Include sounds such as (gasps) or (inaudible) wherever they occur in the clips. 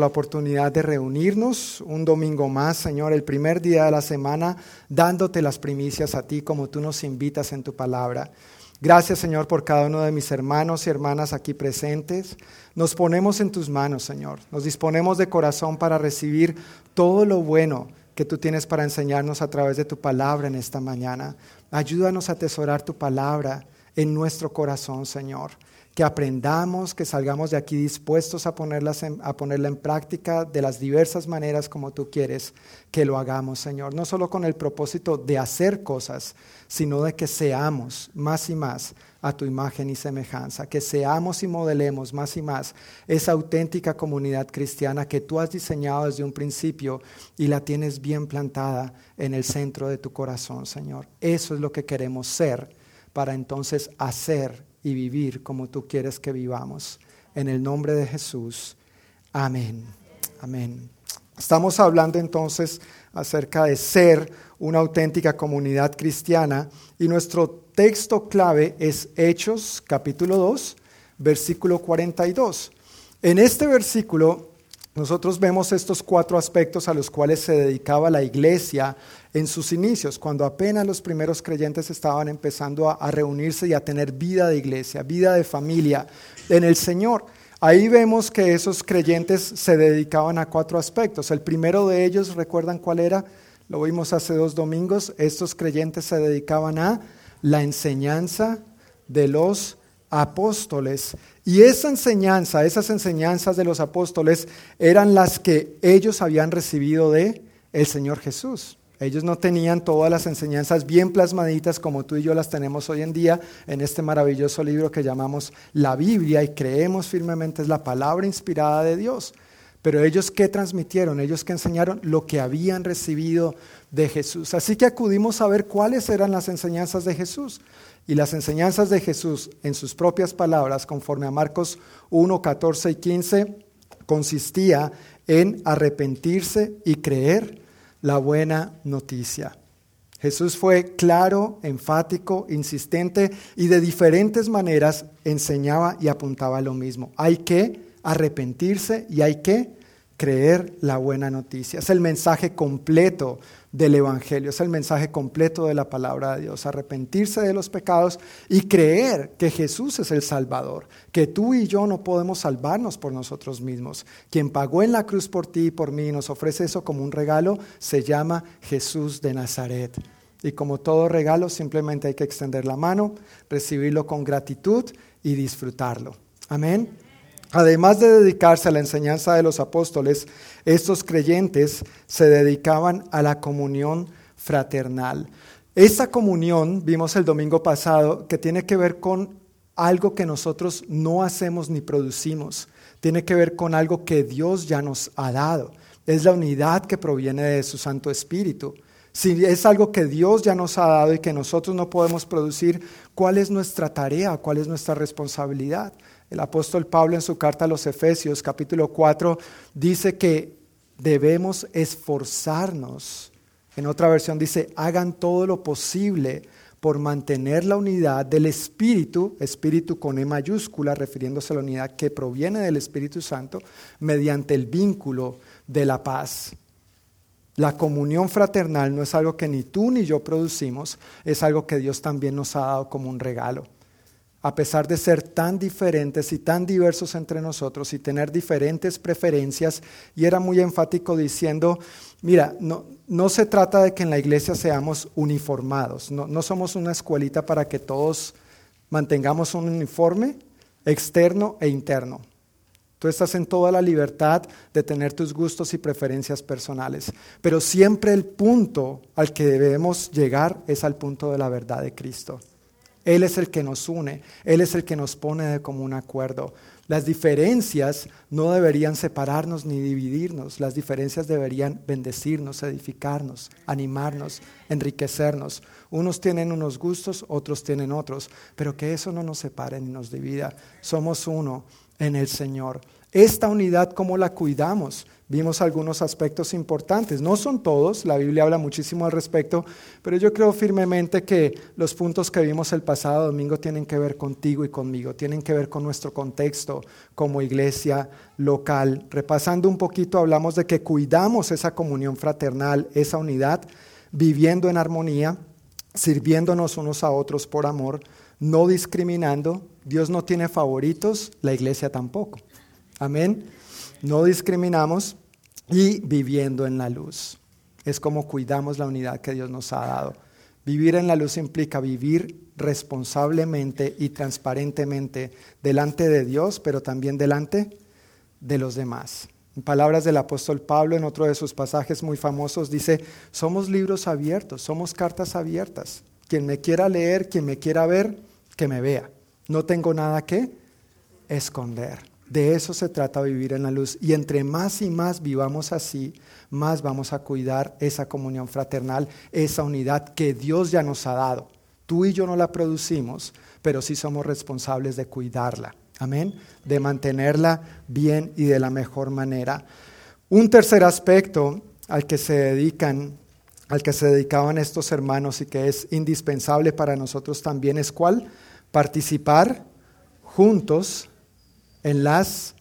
la oportunidad de reunirnos un domingo más, Señor, el primer día de la semana, dándote las primicias a ti como tú nos invitas en tu palabra. Gracias, Señor, por cada uno de mis hermanos y hermanas aquí presentes. Nos ponemos en tus manos, Señor. Nos disponemos de corazón para recibir todo lo bueno que tú tienes para enseñarnos a través de tu palabra en esta mañana. Ayúdanos a atesorar tu palabra en nuestro corazón, Señor que aprendamos, que salgamos de aquí dispuestos a, a ponerla en práctica de las diversas maneras como tú quieres que lo hagamos, Señor. No solo con el propósito de hacer cosas, sino de que seamos más y más a tu imagen y semejanza, que seamos y modelemos más y más esa auténtica comunidad cristiana que tú has diseñado desde un principio y la tienes bien plantada en el centro de tu corazón, Señor. Eso es lo que queremos ser para entonces hacer y vivir como tú quieres que vivamos. En el nombre de Jesús. Amén. Amén. Estamos hablando entonces acerca de ser una auténtica comunidad cristiana y nuestro texto clave es Hechos capítulo 2, versículo 42. En este versículo nosotros vemos estos cuatro aspectos a los cuales se dedicaba la iglesia en sus inicios, cuando apenas los primeros creyentes estaban empezando a, reunirse y a tener vida de iglesia, vida de familia en el Señor. Ahí vemos que esos creyentes se dedicaban a cuatro aspectos. El primero de ellos, ¿recuerdan cuál era? Lo vimos hace dos domingos. Estos creyentes se dedicaban a la enseñanza de los apóstoles. Y esa enseñanza, esas enseñanzas de los apóstoles eran las que ellos habían recibido de el Señor Jesús. Ellos no tenían todas las enseñanzas bien plasmaditas como tú y yo las tenemos hoy en día en este maravilloso libro que llamamos la Biblia y creemos firmemente es la palabra inspirada de Dios. Pero ellos qué transmitieron, ellos que enseñaron lo que habían recibido de Jesús. Así que acudimos a ver cuáles eran las enseñanzas de Jesús. Y las enseñanzas de Jesús en sus propias palabras, conforme a Marcos 1, 14 y 15, consistía en arrepentirse y creer la buena noticia. Jesús fue claro, enfático, insistente y de diferentes maneras enseñaba y apuntaba lo mismo. Hay que arrepentirse y hay que creer la buena noticia. Es el mensaje completo del Evangelio, es el mensaje completo de la palabra de Dios, arrepentirse de los pecados y creer que Jesús es el Salvador, que tú y yo no podemos salvarnos por nosotros mismos. Quien pagó en la cruz por ti y por mí y nos ofrece eso como un regalo, se llama Jesús de Nazaret. Y como todo regalo, simplemente hay que extender la mano, recibirlo con gratitud y disfrutarlo. Amén. Además de dedicarse a la enseñanza de los apóstoles, estos creyentes se dedicaban a la comunión fraternal. Esta comunión, vimos el domingo pasado, que tiene que ver con algo que nosotros no hacemos ni producimos, tiene que ver con algo que Dios ya nos ha dado. Es la unidad que proviene de su Santo Espíritu. Si es algo que Dios ya nos ha dado y que nosotros no podemos producir, ¿cuál es nuestra tarea? ¿Cuál es nuestra responsabilidad? El apóstol Pablo en su carta a los Efesios capítulo 4 dice que debemos esforzarnos. En otra versión dice, hagan todo lo posible por mantener la unidad del Espíritu, Espíritu con E mayúscula, refiriéndose a la unidad que proviene del Espíritu Santo, mediante el vínculo de la paz. La comunión fraternal no es algo que ni tú ni yo producimos, es algo que Dios también nos ha dado como un regalo a pesar de ser tan diferentes y tan diversos entre nosotros y tener diferentes preferencias, y era muy enfático diciendo, mira, no, no se trata de que en la iglesia seamos uniformados, no, no somos una escuelita para que todos mantengamos un uniforme externo e interno. Tú estás en toda la libertad de tener tus gustos y preferencias personales, pero siempre el punto al que debemos llegar es al punto de la verdad de Cristo. Él es el que nos une, Él es el que nos pone de común acuerdo. Las diferencias no deberían separarnos ni dividirnos, las diferencias deberían bendecirnos, edificarnos, animarnos, enriquecernos. Unos tienen unos gustos, otros tienen otros, pero que eso no nos separe ni nos divida. Somos uno en el Señor. Esta unidad, ¿cómo la cuidamos? Vimos algunos aspectos importantes. No son todos, la Biblia habla muchísimo al respecto, pero yo creo firmemente que los puntos que vimos el pasado domingo tienen que ver contigo y conmigo, tienen que ver con nuestro contexto como iglesia local. Repasando un poquito, hablamos de que cuidamos esa comunión fraternal, esa unidad, viviendo en armonía, sirviéndonos unos a otros por amor, no discriminando. Dios no tiene favoritos, la iglesia tampoco. Amén. No discriminamos y viviendo en la luz. Es como cuidamos la unidad que Dios nos ha dado. Vivir en la luz implica vivir responsablemente y transparentemente delante de Dios, pero también delante de los demás. En palabras del apóstol Pablo, en otro de sus pasajes muy famosos, dice, somos libros abiertos, somos cartas abiertas. Quien me quiera leer, quien me quiera ver, que me vea. No tengo nada que esconder. De eso se trata vivir en la luz. Y entre más y más vivamos así, más vamos a cuidar esa comunión fraternal, esa unidad que Dios ya nos ha dado. Tú y yo no la producimos, pero sí somos responsables de cuidarla. Amén. De mantenerla bien y de la mejor manera. Un tercer aspecto al que se dedican, al que se dedicaban estos hermanos y que es indispensable para nosotros también es cuál? Participar juntos en las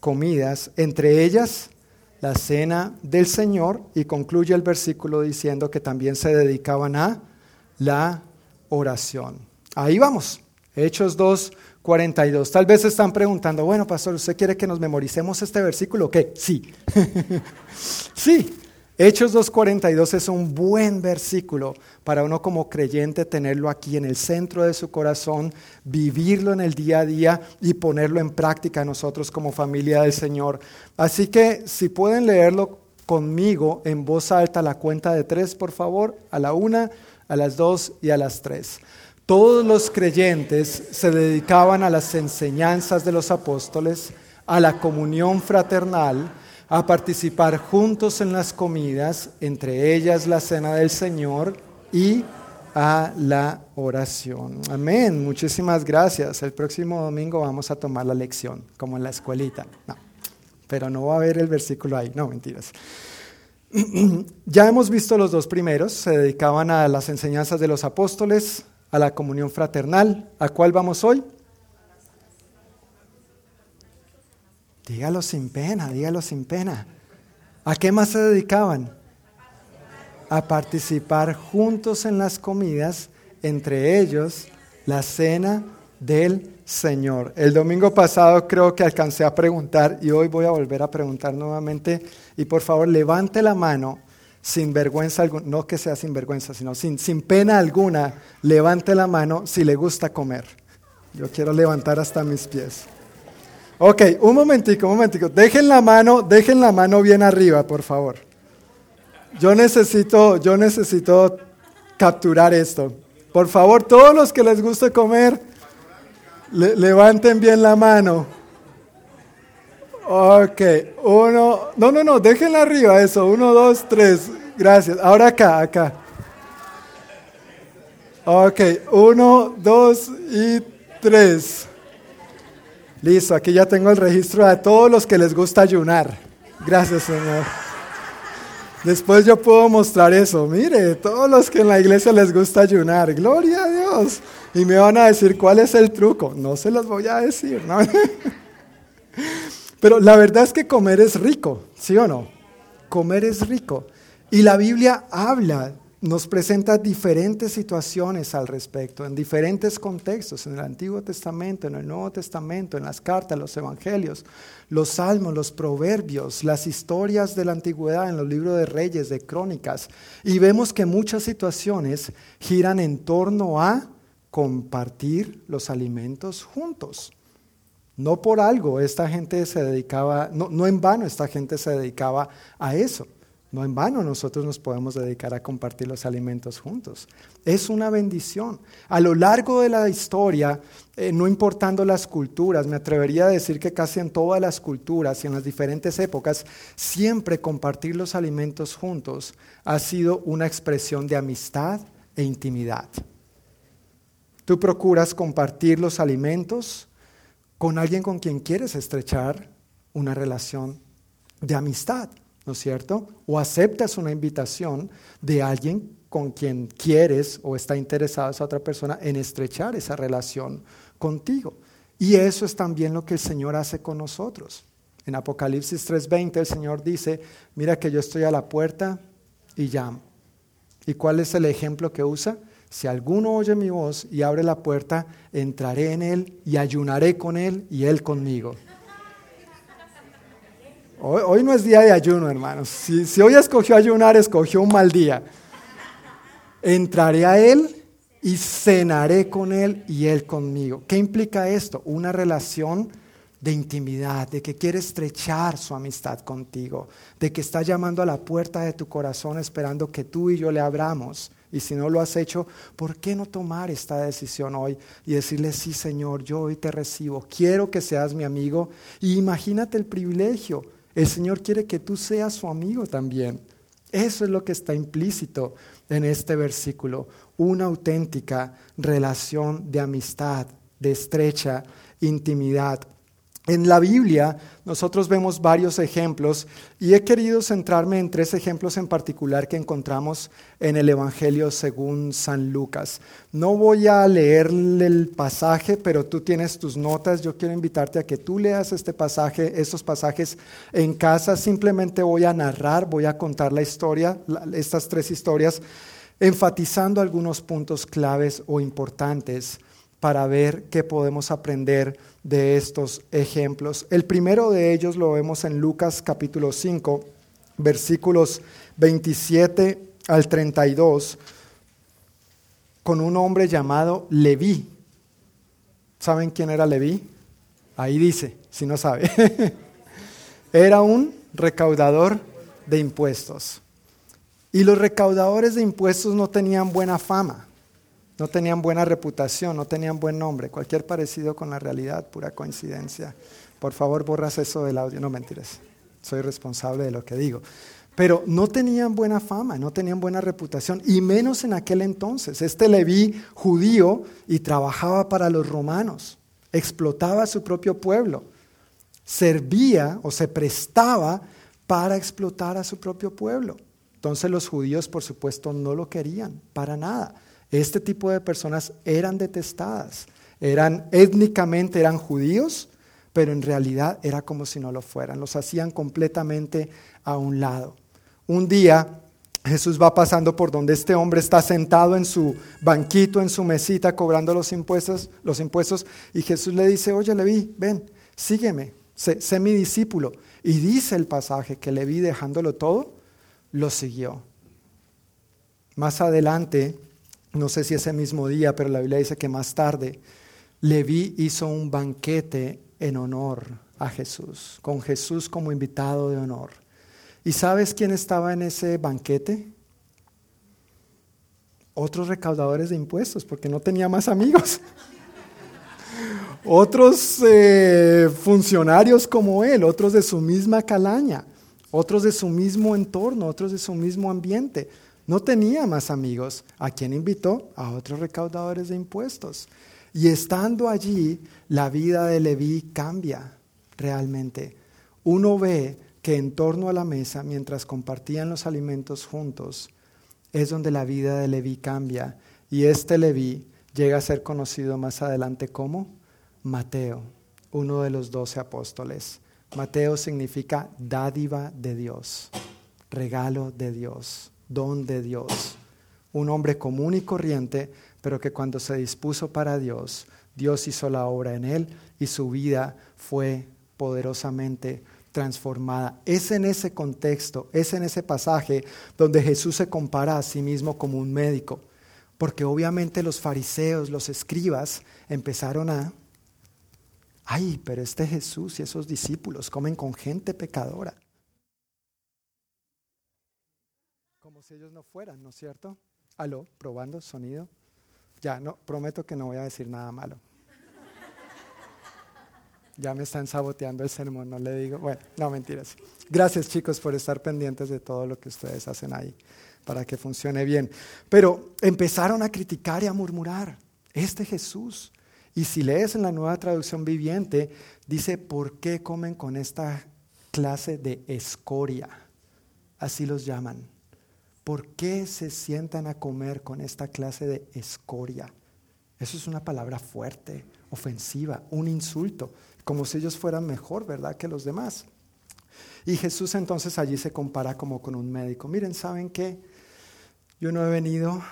comidas, entre ellas la cena del Señor, y concluye el versículo diciendo que también se dedicaban a la oración. Ahí vamos, Hechos 2, 42. Tal vez están preguntando, bueno, pastor, ¿usted quiere que nos memoricemos este versículo qué? Sí. (laughs) sí, Hechos 2.42 es un buen versículo para uno como creyente tenerlo aquí en el centro de su corazón, vivirlo en el día a día y ponerlo en práctica nosotros como familia del Señor. Así que si pueden leerlo conmigo en voz alta, la cuenta de tres, por favor, a la una, a las dos y a las tres. Todos los creyentes se dedicaban a las enseñanzas de los apóstoles, a la comunión fraternal, a participar juntos en las comidas, entre ellas la cena del Señor y a la oración. Amén. Muchísimas gracias. El próximo domingo vamos a tomar la lección, como en la escuelita. No, pero no va a haber el versículo ahí. No, mentiras. (clears throat) ya hemos visto los dos primeros. Se dedicaban a las enseñanzas de los apóstoles, a la comunión fraternal. ¿A cuál vamos hoy? Dígalo sin pena, dígalo sin pena. ¿A qué más se dedicaban? A participar juntos en las comidas, entre ellos la cena del Señor. El domingo pasado creo que alcancé a preguntar y hoy voy a volver a preguntar nuevamente. Y por favor, levante la mano sin vergüenza no que sea sin vergüenza, sino sin, sin pena alguna, levante la mano si le gusta comer. Yo quiero levantar hasta mis pies. Ok, un momentico, un momentico. Dejen la mano, dejen la mano bien arriba, por favor. Yo necesito, yo necesito capturar esto. Por favor, todos los que les guste comer, levanten bien la mano. Ok, uno, no, no, no, déjenla arriba eso. Uno, dos, tres. Gracias. Ahora acá, acá. Ok, uno, dos y tres. Listo, aquí ya tengo el registro de todos los que les gusta ayunar. Gracias, Señor. Después yo puedo mostrar eso. Mire, todos los que en la iglesia les gusta ayunar. Gloria a Dios. Y me van a decir cuál es el truco. No se los voy a decir, ¿no? (laughs) Pero la verdad es que comer es rico, ¿sí o no? Comer es rico. Y la Biblia habla nos presenta diferentes situaciones al respecto, en diferentes contextos, en el Antiguo Testamento, en el Nuevo Testamento, en las cartas, los evangelios, los salmos, los proverbios, las historias de la antigüedad, en los libros de reyes, de crónicas. Y vemos que muchas situaciones giran en torno a compartir los alimentos juntos. No por algo esta gente se dedicaba, no, no en vano esta gente se dedicaba a eso. No en vano nosotros nos podemos dedicar a compartir los alimentos juntos. Es una bendición. A lo largo de la historia, eh, no importando las culturas, me atrevería a decir que casi en todas las culturas y en las diferentes épocas, siempre compartir los alimentos juntos ha sido una expresión de amistad e intimidad. Tú procuras compartir los alimentos con alguien con quien quieres estrechar una relación de amistad, ¿no es cierto? O aceptas una invitación de alguien con quien quieres o está interesada esa otra persona en estrechar esa relación contigo. Y eso es también lo que el Señor hace con nosotros. En Apocalipsis 3:20 el Señor dice, mira que yo estoy a la puerta y llamo. ¿Y cuál es el ejemplo que usa? Si alguno oye mi voz y abre la puerta, entraré en él y ayunaré con él y él conmigo. Hoy, no es día de ayuno, hermanos. Si, hoy escogió ayunar, escogió un mal día. Entraré a él y cenaré con él y él conmigo. ¿Qué implica esto? Una relación de intimidad, de que quiere estrechar su amistad contigo, de que está llamando a la puerta de tu corazón esperando que tú y yo le abramos. Y si no lo has hecho, ¿por qué no tomar esta decisión hoy y decirle, sí Señor, yo hoy te recibo, quiero que seas mi amigo? Y imagínate el privilegio, el Señor quiere que tú seas su amigo también. Eso es lo que está implícito en este versículo, una auténtica relación de amistad, de estrecha intimidad. En la Biblia nosotros vemos varios ejemplos y he querido centrarme en tres ejemplos en particular que encontramos en el Evangelio según San Lucas. No voy a leer el pasaje, pero tú tienes tus notas. Yo quiero invitarte a que tú leas este pasaje, estos pasajes en casa. Simplemente voy a narrar, voy a contar la historia, estas tres historias, enfatizando algunos puntos claves o importantes para ver qué podemos aprender de estos ejemplos. El primero de ellos lo vemos en Lucas capítulo 5, versículos 27 al 32, con un hombre llamado Leví. ¿Saben quién era Leví? Ahí dice, si no sabe. (laughs) era un recaudador de impuestos. Y los recaudadores de impuestos no tenían buena fama. No tenían buena reputación, no tenían buen nombre. Cualquier parecido con la realidad, pura coincidencia. Por favor, borras eso del audio. No mentiras. Soy responsable de lo que digo. Pero no tenían buena fama, no tenían buena reputación, y menos en aquel entonces. Este Leví judío y trabajaba para los romanos, explotaba a su propio pueblo, servía o se prestaba para explotar a su propio pueblo. Entonces los judíos, por supuesto, no lo querían para nada. Este tipo de personas eran detestadas, eran étnicamente eran judíos, pero en realidad era como si no lo fueran, los hacían completamente a un lado. Un día Jesús va pasando por donde este hombre está sentado en su banquito, en su mesita, cobrando los impuestos, los impuestos, y Jesús le dice, oye Leví, ven, sígueme, sé, mi discípulo. Y dice el pasaje que Leví, dejándolo todo, lo siguió. Más adelante, no sé si ese mismo día, pero la Biblia dice que más tarde Leví hizo un banquete en honor a Jesús, con Jesús como invitado de honor. ¿Y sabes quién estaba en ese banquete? Otros recaudadores de impuestos, porque no tenía más amigos. (laughs) otros eh, funcionarios como él, otros de su misma calaña, otros de su mismo entorno, otros de su mismo ambiente. No tenía más amigos. ¿A quién invitó? A otros recaudadores de impuestos. Y estando allí, la vida de Leví cambia realmente. Uno ve que en torno a la mesa, mientras compartían los alimentos juntos, es donde la vida de Leví cambia. Y este Leví llega a ser conocido más adelante como Mateo, uno de los doce apóstoles. Mateo significa dádiva de Dios, regalo de Dios don de Dios. Un hombre común y corriente, pero que cuando se dispuso para Dios, Dios hizo la obra en él y su vida fue poderosamente transformada. Es en ese contexto, es en ese pasaje donde Jesús se compara a sí mismo como un médico, porque obviamente los fariseos, los escribas, empezaron a, ay, pero este Jesús y esos discípulos comen con gente pecadora. Si ellos no fueran, ¿no es cierto? Aló, probando, sonido. Ya, no, prometo que no voy a decir nada malo. Ya me están saboteando el sermón, no le digo. Bueno, no mentiras. Gracias chicos por estar pendientes de todo lo que ustedes hacen ahí para que funcione bien. Pero empezaron a criticar y a murmurar. Este Jesús. Y si lees en la nueva traducción viviente, dice, ¿por qué comen con esta clase de escoria? Así los llaman. ¿Por qué se sientan a comer con esta clase de escoria? Eso es una palabra fuerte, ofensiva, un insulto, como si ellos fueran mejor, ¿verdad?, que los demás. Y Jesús entonces allí se compara como con un médico. Miren, ¿saben qué? Yo no he venido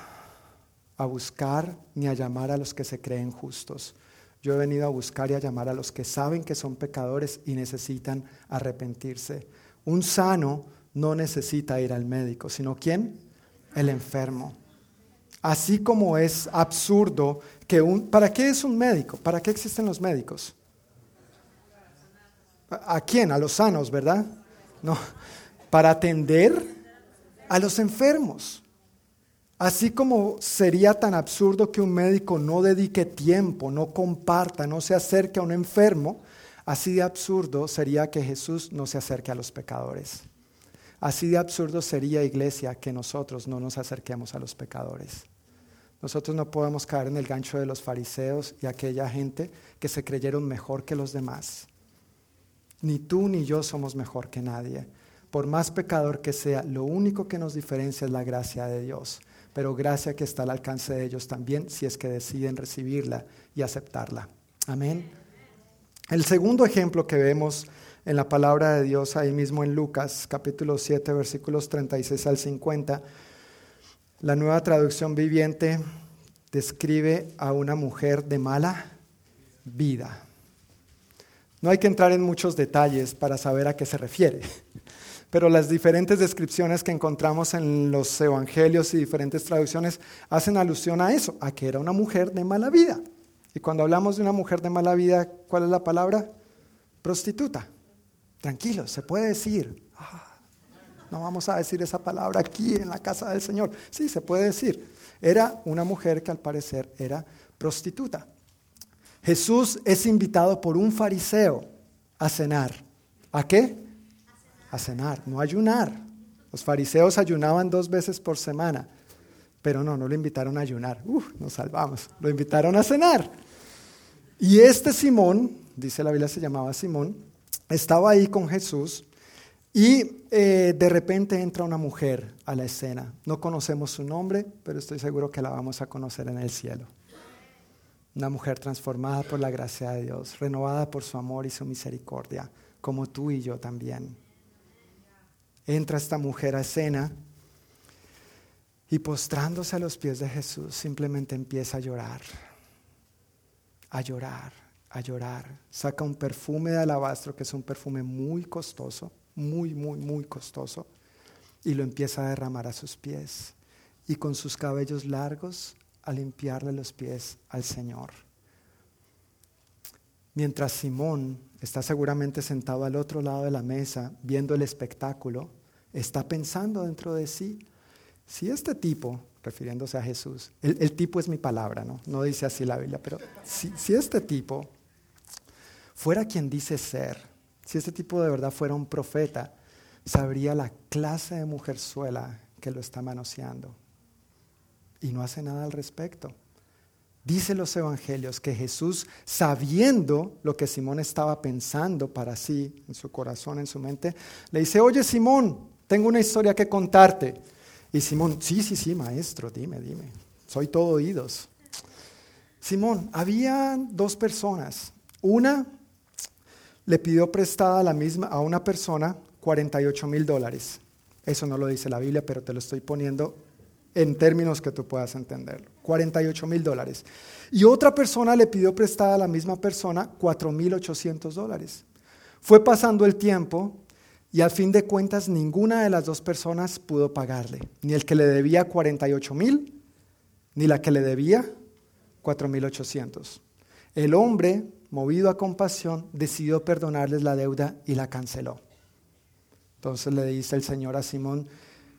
a buscar ni a llamar a los que se creen justos. Yo he venido a buscar y a llamar a los que saben que son pecadores y necesitan arrepentirse. Un sano no necesita ir al médico, sino ¿quién? El enfermo. Así como es absurdo que un... ¿Para qué es un médico? ¿Para qué existen los médicos? ¿A quién? A los sanos, ¿verdad? No, para atender a los enfermos. Así como sería tan absurdo que un médico no dedique tiempo, no comparta, no se acerque a un enfermo, así de absurdo sería que Jesús no se acerque a los pecadores. Así de absurdo sería, iglesia, que nosotros no nos acerquemos a los pecadores. Nosotros no podemos caer en el gancho de los fariseos y aquella gente que se creyeron mejor que los demás. Ni tú ni yo somos mejor que nadie. Por más pecador que sea, lo único que nos diferencia es la gracia de Dios pero gracia que está al alcance de ellos también si es que deciden recibirla y aceptarla. Amén. El segundo ejemplo que vemos en la palabra de Dios ahí mismo en Lucas capítulo 7 versículos 36 al 50, la nueva traducción viviente describe a una mujer de mala vida. No hay que entrar en muchos detalles para saber a qué se refiere (laughs) pero las diferentes descripciones que encontramos en los evangelios y diferentes traducciones hacen alusión a eso, a que era una mujer de mala vida. Y cuando hablamos de una mujer de mala vida, ¿cuál es la palabra? Prostituta. Tranquilo, se puede decir. Ah, no vamos a decir esa palabra aquí en la casa del Señor. Sí, se puede decir. Era una mujer que al parecer era prostituta. Jesús es invitado por un fariseo a cenar. ¿A qué? a cenar, no ayunar. Los fariseos ayunaban dos veces por semana, pero no, no lo invitaron a ayunar. Uf, nos salvamos. Lo invitaron a cenar. Y este Simón, dice la Biblia se llamaba Simón, estaba ahí con Jesús y eh, de repente entra una mujer a la escena. No conocemos su nombre, pero estoy seguro que la vamos a conocer en el cielo. Una mujer transformada por la gracia de Dios, renovada por su amor y su misericordia, como tú y yo también entra esta mujer a escena y postrándose a los pies de Jesús simplemente empieza a llorar, a llorar, a llorar. Saca un perfume de alabastro que es un perfume muy costoso, muy, muy, muy costoso, y lo empieza a derramar a sus pies. Y con sus cabellos largos a limpiarle los pies al Señor. Mientras Simón está seguramente sentado al otro lado de la mesa viendo el espectáculo, está pensando dentro de sí, si este tipo, refiriéndose a Jesús, el, tipo es mi palabra, ¿no? No dice así la Biblia, pero si, si este tipo fuera quien dice ser, si este tipo de verdad fuera un profeta, sabría la clase de mujerzuela que lo está manoseando. Y no hace nada al respecto. Dice los evangelios que Jesús, sabiendo lo que Simón estaba pensando para sí, en su corazón, en su mente, le dice, oye Simón, tengo una historia que contarte. Y Simón, sí, sí, sí, maestro, dime, dime. Soy todo oídos. Simón, había dos personas. Una le pidió prestada a, la misma, a una persona 48 mil dólares. Eso no lo dice la Biblia, pero te lo estoy poniendo en términos que tú puedas entenderlo. 48 mil dólares. Y otra persona le pidió prestada a la misma persona 4 mil 800 dólares. Fue pasando el tiempo y al fin de cuentas, ninguna de las dos personas pudo pagarle, ni el que le debía 48 mil, ni la que le debía 4.800. El hombre, movido a compasión, decidió perdonarles la deuda y la canceló. Entonces le dice el Señor a Simón,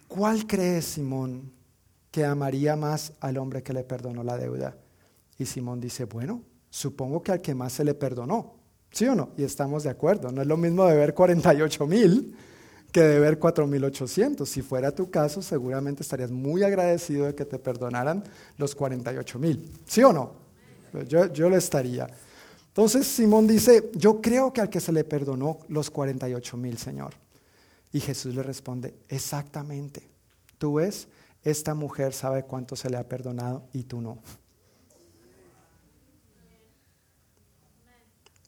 ¿cuál crees, Simón, que amaría más al hombre que le perdonó la deuda? Y Simón dice, bueno, supongo que al que más se le perdonó. ¿Sí o no? Y estamos de acuerdo. No es lo mismo deber 48 mil que deber 4.800. Si fuera tu caso, seguramente estarías muy agradecido de que te perdonaran los 48 mil. ¿Sí o no? Yo, yo lo estaría. Entonces Simón dice, yo creo que al que se le perdonó los 48 mil, Señor. Y Jesús le responde, exactamente. Tú ves, esta mujer sabe cuánto se le ha perdonado y tú no.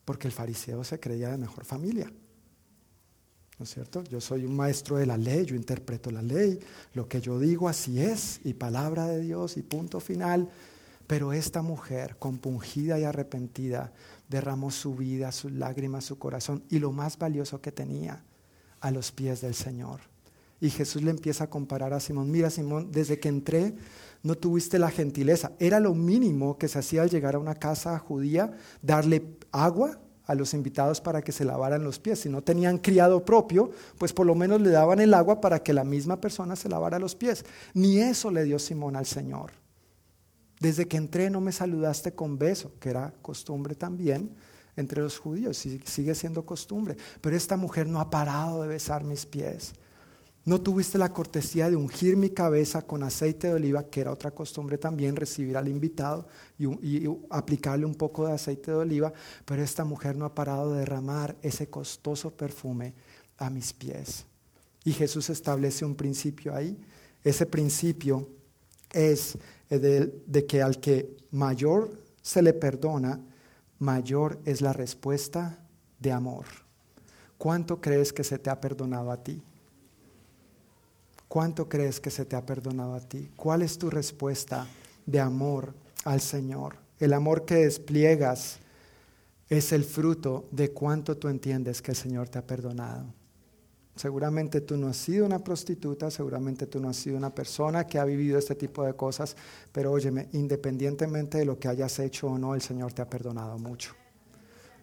Porque el fariseo se creía de mejor familia. ¿No es cierto? Yo soy un maestro de la ley, yo interpreto la ley, lo que yo digo así es, y palabra de Dios, y punto final. Pero esta mujer, compungida y arrepentida, derramó su vida, sus lágrimas, su corazón y lo más valioso que tenía a los pies del Señor. Y Jesús le empieza a comparar a Simón, mira Simón, desde que entré no tuviste la gentileza. Era lo mínimo que se hacía al llegar a una casa judía, darle agua a los invitados para que se lavaran los pies. Si no tenían criado propio, pues por lo menos le daban el agua para que la misma persona se lavara los pies. Ni eso le dio Simón al Señor. Desde que entré no me saludaste con beso, que era costumbre también entre los judíos, sigue siendo costumbre. Pero esta mujer no ha parado de besar mis pies. No tuviste la cortesía de ungir mi cabeza con aceite de oliva, que era otra costumbre también, recibir al invitado y, y, aplicarle un poco de aceite de oliva, pero esta mujer no ha parado de derramar ese costoso perfume a mis pies. Y Jesús establece un principio ahí. Ese principio es de, que al que mayor se le perdona, mayor es la respuesta de amor. ¿Cuánto crees que se te ha perdonado a ti? ¿Cuánto crees que se te ha perdonado a ti? ¿Cuál es tu respuesta de amor al Señor? El amor que despliegas es el fruto de cuánto tú entiendes que el Señor te ha perdonado. Seguramente tú no has sido una prostituta, seguramente tú no has sido una persona que ha vivido este tipo de cosas, pero óyeme, independientemente de lo que hayas hecho o no, el Señor te ha perdonado mucho.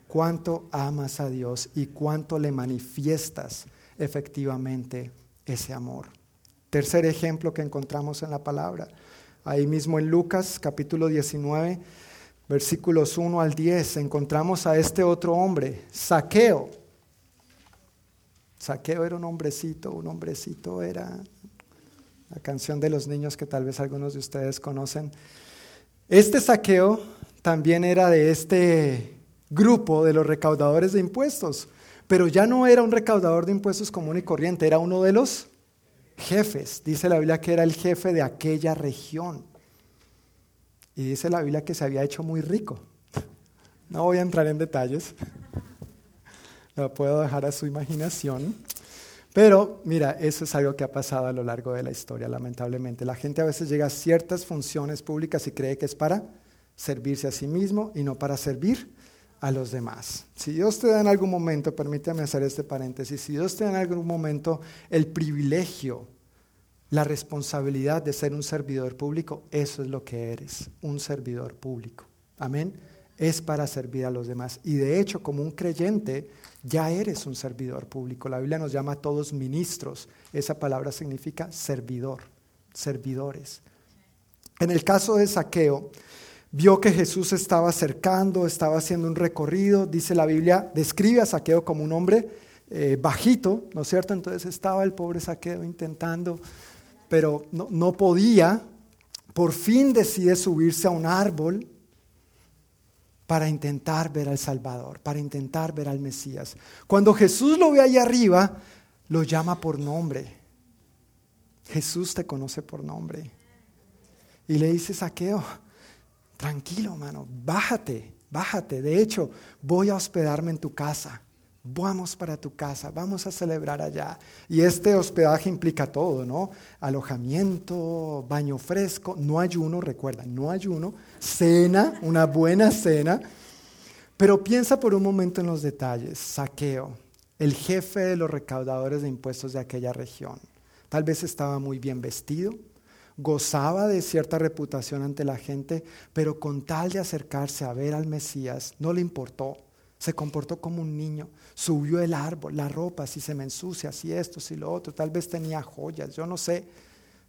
¿Cuánto amas a Dios y cuánto le manifiestas efectivamente ese amor? Tercer ejemplo que encontramos en la palabra, ahí mismo en Lucas capítulo 19, versículos 1 al 10, encontramos a este otro hombre, Saqueo Saqueo era un hombrecito, un hombrecito era la canción de los niños que tal vez algunos de ustedes conocen. Este saqueo también era de este grupo de los recaudadores de impuestos, pero ya no era un recaudador de impuestos común y corriente, era uno de los jefes. Dice la Biblia que era el jefe de aquella región. Y dice la Biblia que se había hecho muy rico. (laughs) No voy a entrar en detalles, lo puedo dejar a su imaginación. Pero mira, eso es algo que ha pasado a lo largo de la historia, lamentablemente. La gente a veces llega a ciertas funciones públicas y cree que es para servirse a sí mismo y no para servir a los demás. Si Dios te da en algún momento, permítame hacer este paréntesis, si Dios te da en algún momento el privilegio, la responsabilidad de ser un servidor público, eso es lo que eres, un servidor público. Amén. Es para servir a los demás. Y de hecho, como un creyente, ya eres un servidor público. La Biblia nos llama a todos ministros. Esa palabra significa servidor, servidores. En el caso de Saqueo, vio que Jesús estaba acercando, estaba haciendo un recorrido. Dice la Biblia, describe a Saqueo como un hombre eh, bajito, ¿no es cierto? Entonces estaba el pobre Saqueo intentando, pero no, no podía. Por fin decide subirse a un árbol para intentar ver al Salvador, para intentar ver al Mesías. Cuando Jesús lo ve ahí arriba, lo llama por nombre. Jesús te conoce por nombre. Y le dice, Saqueo, tranquilo, mano, bájate, bájate. De hecho, voy a hospedarme en tu casa vamos para tu casa, vamos a celebrar allá. Y este hospedaje implica todo, ¿no? Alojamiento, baño fresco, no ayuno, recuerda, no ayuno, cena, una buena cena. Pero piensa por un momento en los detalles. Saqueo, el jefe de los recaudadores de impuestos de aquella región. Tal vez estaba muy bien vestido, gozaba de cierta reputación ante la gente, pero con tal de acercarse a ver al Mesías, no le importó se comportó como un niño, subió el árbol, la ropa, si se me ensucia, si esto, si lo otro, tal vez tenía joyas, yo no sé.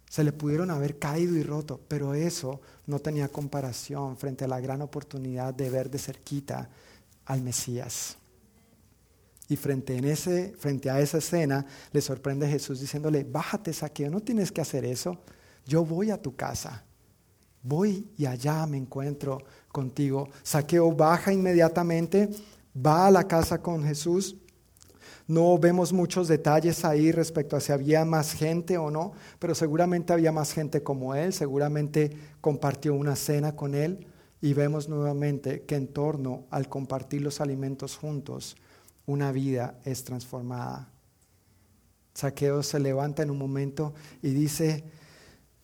Se le pudieron haber caído y roto, pero eso no tenía comparación frente a la gran oportunidad de ver de cerquita al Mesías. Y frente, en ese, frente a esa escena le sorprende Jesús diciéndole, bájate saqueo, no tienes que hacer eso, yo voy a tu casa. voy y allá me encuentro contigo. Saqueo baja inmediatamente, va a la casa con Jesús. No vemos muchos detalles ahí respecto a si había más gente o no, pero seguramente había más gente como él, seguramente compartió una cena con él y vemos nuevamente que en torno al compartir los alimentos juntos, una vida es transformada. Saqueo se levanta en un momento y dice,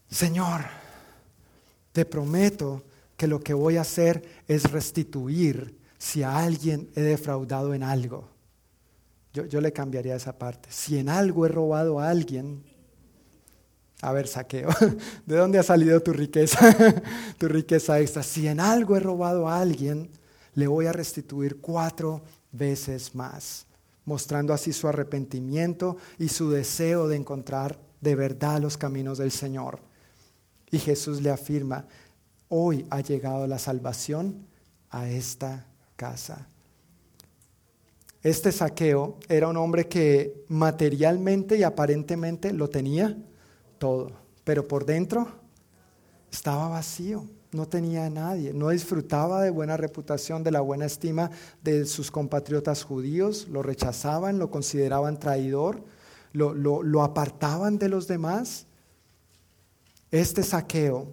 Señor, te prometo que lo que voy a hacer es restituir si a alguien he defraudado en algo. Yo, le cambiaría esa parte. Si en algo he robado a alguien, a ver, saqueo, (laughs) ¿de dónde ha salido tu riqueza? (laughs) tu riqueza extra. Si en algo he robado a alguien, le voy a restituir cuatro veces más, mostrando así su arrepentimiento y su deseo de encontrar de verdad los caminos del Señor. Y Jesús le afirma, hoy ha llegado la salvación a esta casa. Este saqueo era un hombre que materialmente y aparentemente lo tenía todo, pero por dentro estaba vacío, no tenía a nadie, no disfrutaba de buena reputación, de la buena estima de sus compatriotas judíos, lo rechazaban, lo consideraban traidor, lo, lo apartaban de los demás este saqueo,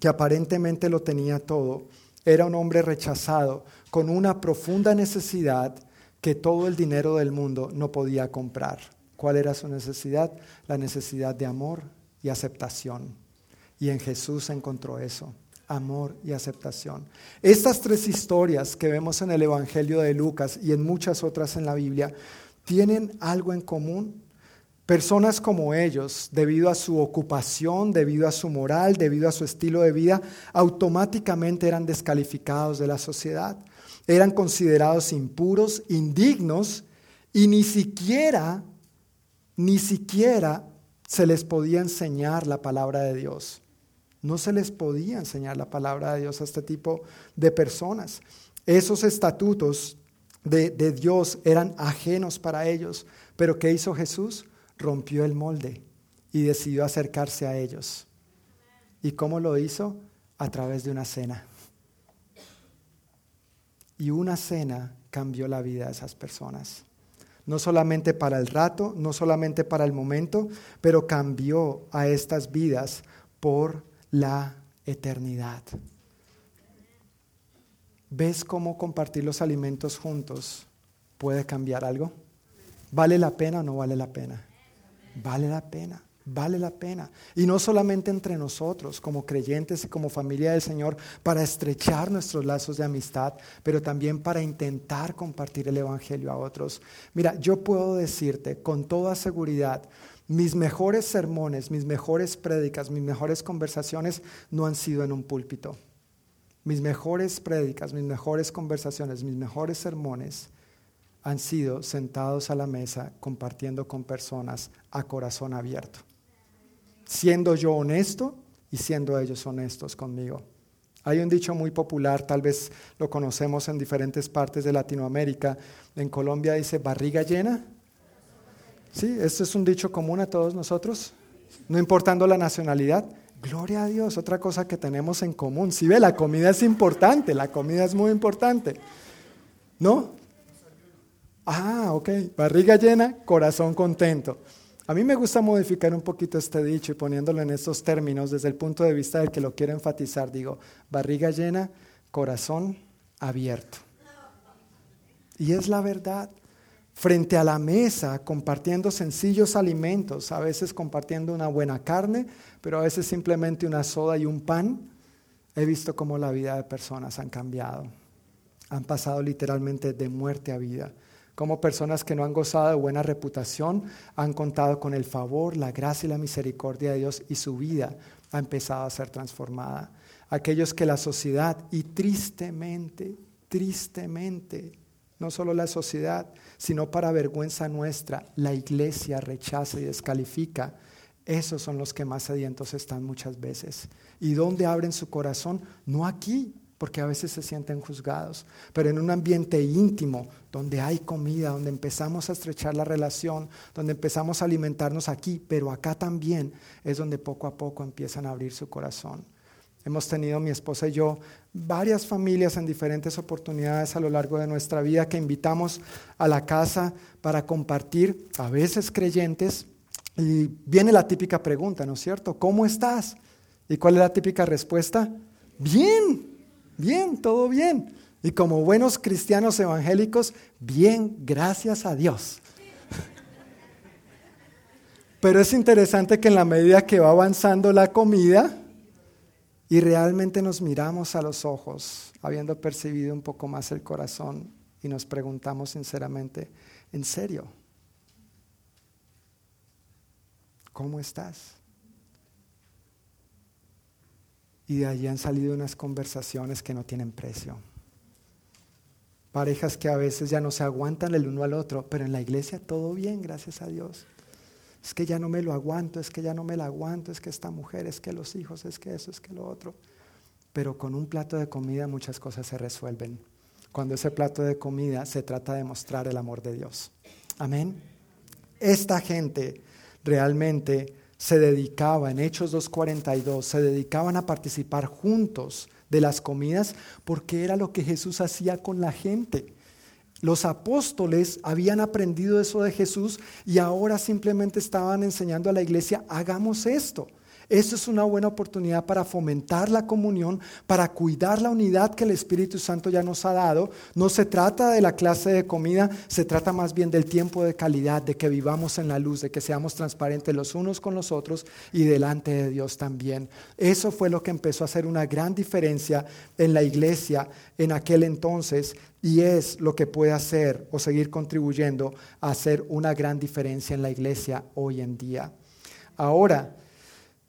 que aparentemente lo tenía todo, era un hombre rechazado, con una profunda necesidad que todo el dinero del mundo no podía comprar. ¿Cuál era su necesidad? La necesidad de amor y aceptación. Y en Jesús encontró eso, amor y aceptación. Estas tres historias que vemos en el Evangelio de Lucas y en muchas otras en la Biblia tienen algo en común Personas como ellos, debido a su ocupación, debido a su moral, debido a su estilo de vida, automáticamente eran descalificados de la sociedad. Eran considerados impuros, indignos y ni siquiera, ni siquiera se les podía enseñar la palabra de Dios. No se les podía enseñar la palabra de Dios a este tipo de personas. Esos estatutos de, de Dios eran ajenos para ellos. Pero ¿qué hizo Jesús? rompió el molde y decidió acercarse a ellos. ¿Y cómo lo hizo? A través de una cena. Y una cena cambió la vida de esas personas. No solamente para el rato, no solamente para el momento, pero cambió a estas vidas por la eternidad. ¿Ves cómo compartir los alimentos juntos puede cambiar algo? ¿Vale la pena o no vale la pena? Vale la pena, vale la pena. Y no solamente entre nosotros, como creyentes y como familia del Señor, para estrechar nuestros lazos de amistad, pero también para intentar compartir el Evangelio a otros. Mira, yo puedo decirte con toda seguridad, mis mejores sermones, mis mejores prédicas, mis mejores conversaciones no han sido en un púlpito. Mis mejores prédicas, mis mejores conversaciones, mis mejores sermones han sido sentados a la mesa compartiendo con personas a corazón abierto, siendo yo honesto y siendo ellos honestos conmigo. Hay un dicho muy popular, tal vez lo conocemos en diferentes partes de Latinoamérica. En Colombia dice barriga llena. Sí, este es un dicho común a todos nosotros, no importando la nacionalidad. Gloria a Dios, otra cosa que tenemos en común. Si ve, la comida es importante, la comida es muy importante. ¿No? Ah, ok. Barriga llena, corazón contento. A mí me gusta modificar un poquito este dicho y poniéndolo en estos términos desde el punto de vista del que lo quiero enfatizar. Digo, barriga llena, corazón abierto. Y es la verdad. Frente a la mesa, compartiendo sencillos alimentos, a veces compartiendo una buena carne, pero a veces simplemente una soda y un pan, he visto cómo la vida de personas han cambiado. Han pasado literalmente de muerte a vida como personas que no han gozado de buena reputación han contado con el favor, la gracia y la misericordia de Dios y su vida ha empezado a ser transformada. Aquellos que la sociedad y tristemente, tristemente, no solo la sociedad, sino para vergüenza nuestra, la iglesia rechaza y descalifica, esos son los que más sedientos están muchas veces. ¿Y dónde abren su corazón? No aquí, porque a veces se sienten juzgados, pero en un ambiente íntimo, donde hay comida, donde empezamos a estrechar la relación, donde empezamos a alimentarnos aquí, pero acá también es donde poco a poco empiezan a abrir su corazón. Hemos tenido mi esposa y yo varias familias en diferentes oportunidades a lo largo de nuestra vida que invitamos a la casa para compartir, a veces creyentes, y viene la típica pregunta, ¿no es cierto? ¿Cómo estás? ¿Y cuál es la típica respuesta? Bien, bien, todo bien. Y como buenos cristianos evangélicos, bien, gracias a Dios. Pero es interesante que en la medida que va avanzando la comida y realmente nos miramos a los ojos, habiendo percibido un poco más el corazón, y nos preguntamos sinceramente, ¿en serio? ¿Cómo estás? Y de allí han salido unas conversaciones que no tienen precio. Parejas que a veces ya no se aguantan el uno al otro, pero en la iglesia todo bien, gracias a Dios. Es que ya no me lo aguanto, es que ya no me la aguanto, es que esta mujer, es que los hijos, es que eso, es que lo otro. Pero con un plato de comida muchas cosas se resuelven. Cuando ese plato de comida se trata de mostrar el amor de Dios. Amén. Esta gente realmente se dedicaba, en Hechos 2.42, se dedicaban a participar juntos de las comidas porque era lo que Jesús hacía con la gente. Los apóstoles habían aprendido eso de Jesús y ahora simplemente estaban enseñando a la iglesia, hagamos esto. Eso es una buena oportunidad para fomentar la comunión, para cuidar la unidad que el Espíritu Santo ya nos ha dado. No se trata de la clase de comida, se trata más bien del tiempo de calidad, de que vivamos en la luz, de que seamos transparentes los unos con los otros y delante de Dios también. Eso fue lo que empezó a hacer una gran diferencia en la iglesia en aquel entonces y es lo que puede hacer o seguir contribuyendo a hacer una gran diferencia en la iglesia hoy en día. Ahora,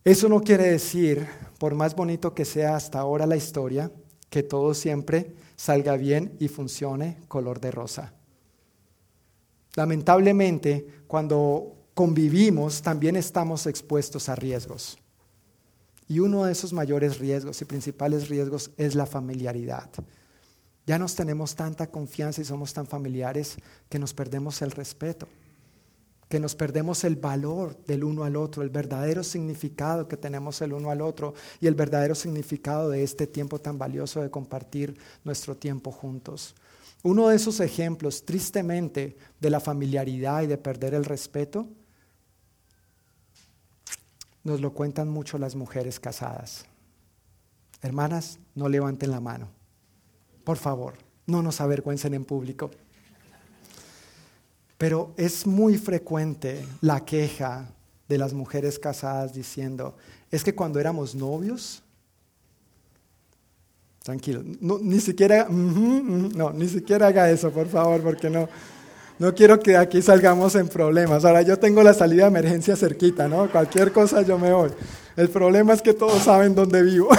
eso no quiere decir, por más bonito que sea hasta ahora la historia, que todo siempre salga bien y funcione color de rosa. Lamentablemente, cuando convivimos, también estamos expuestos a riesgos. Y uno de esos mayores riesgos y principales riesgos es la familiaridad. Ya nos tenemos tanta confianza y somos tan familiares que nos perdemos el respeto que nos perdemos el valor del uno al otro, el verdadero significado que tenemos el uno al otro y el verdadero significado de este tiempo tan valioso de compartir nuestro tiempo juntos. Uno de esos ejemplos, tristemente, de la familiaridad y de perder el respeto, nos lo cuentan mucho las mujeres casadas. Hermanas, no levanten la mano. Por favor, no nos avergüencen en público. Pero es muy frecuente la queja de las mujeres casadas diciendo, es que cuando éramos novios, tranquilo, ni siquiera, no, ni siquiera haga eso, por favor, porque no, no quiero que aquí salgamos en problemas. Ahora yo tengo la salida de emergencia cerquita, ¿no? Cualquier cosa yo me voy. El problema es que todos saben dónde vivo.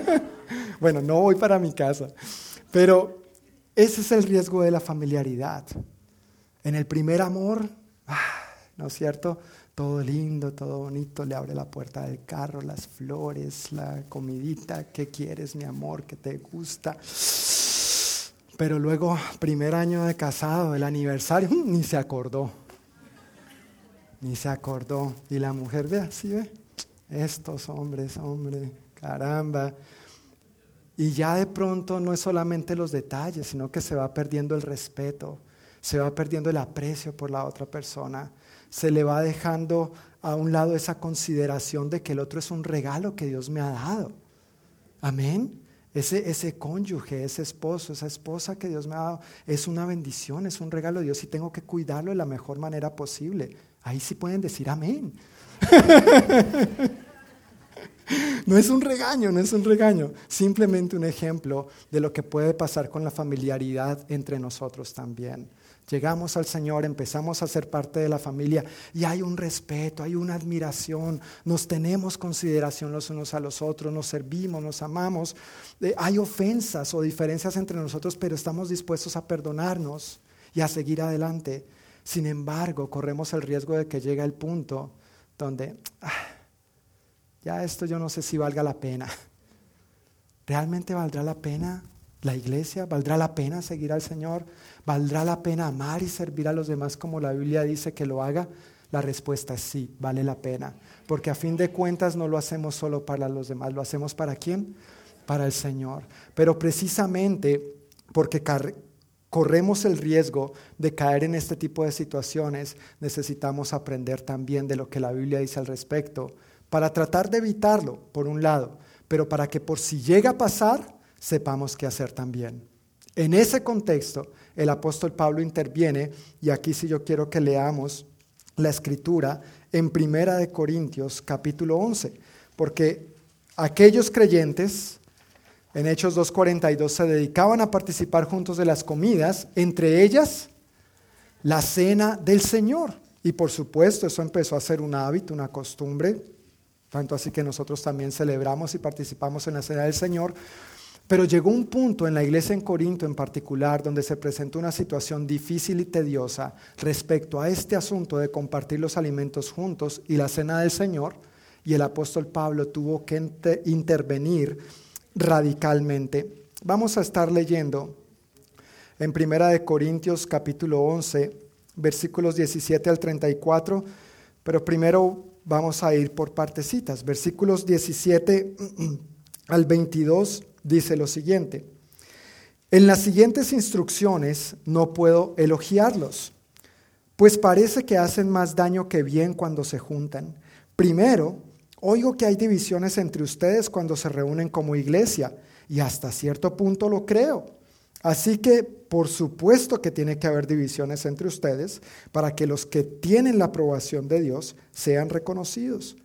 (laughs) bueno, no voy para mi casa, pero ese es el riesgo de la familiaridad. En el primer amor, ah, ¿no es cierto? Todo lindo, todo bonito, le abre la puerta del carro, las flores, la comidita, ¿qué quieres, mi amor? ¿Qué te gusta? Pero luego, primer año de casado, el aniversario, mm, ni se acordó. Ni se acordó. Y la mujer, ve así, ve. Estos hombres, hombre, caramba. Y ya de pronto no es solamente los detalles, sino que se va perdiendo el respeto se va perdiendo el aprecio por la otra persona, se le va dejando a un lado esa consideración de que el otro es un regalo que Dios me ha dado. Amén. Ese, ese cónyuge, ese esposo, esa esposa que Dios me ha dado, es una bendición, es un regalo de Dios y tengo que cuidarlo de la mejor manera posible. Ahí sí pueden decir amén. (laughs) No es un regaño, no es un regaño, simplemente un ejemplo de lo que puede pasar con la familiaridad entre nosotros también. Llegamos al Señor, empezamos a ser parte de la familia y hay un respeto, hay una admiración, nos tenemos consideración los unos a los otros, nos servimos, nos amamos. Eh, hay ofensas o diferencias entre nosotros, pero estamos dispuestos a perdonarnos y a seguir adelante. Sin embargo, corremos el riesgo de que llegue el punto donde ah, ya esto yo no sé si valga la pena. ¿Realmente valdrá la pena la iglesia? ¿Valdrá la pena seguir al Señor? ¿Valdrá la pena amar y servir a los demás como la Biblia dice que lo haga? La respuesta es sí, vale la pena, porque a fin de cuentas no lo hacemos solo para los demás, lo hacemos para quién? Para el Señor. Pero precisamente porque corremos el riesgo de caer en este tipo de situaciones, necesitamos aprender también de lo que la Biblia dice al respecto, para tratar de evitarlo, por un lado, pero para que por si llega a pasar, sepamos qué hacer también. En ese contexto, el apóstol Pablo interviene, y aquí sí yo quiero que leamos la escritura en Primera de Corintios capítulo 11, porque aquellos creyentes en Hechos 2.42 se dedicaban a participar juntos de las comidas, entre ellas la cena del Señor. Y por supuesto eso empezó a ser un hábito, una costumbre, tanto así que nosotros también celebramos y participamos en la cena del Señor. Pero llegó un punto en la iglesia en Corinto en particular donde se presentó una situación difícil y tediosa respecto a este asunto de compartir los alimentos juntos y la cena del Señor, y el apóstol Pablo tuvo que intervenir radicalmente. Vamos a estar leyendo en Primera de Corintios capítulo 11, versículos 17 al 34, pero primero vamos a ir por partecitas. Versículos 17 (clears throat) al 22 dice lo siguiente. En las siguientes instrucciones no puedo elogiarlos, pues parece que hacen más daño que bien cuando se juntan. Primero, Oigo que hay divisiones entre ustedes cuando se reúnen como iglesia y hasta cierto punto lo creo. Así que por supuesto que tiene que haber divisiones entre ustedes para que los que tienen la aprobación de Dios sean reconocidos.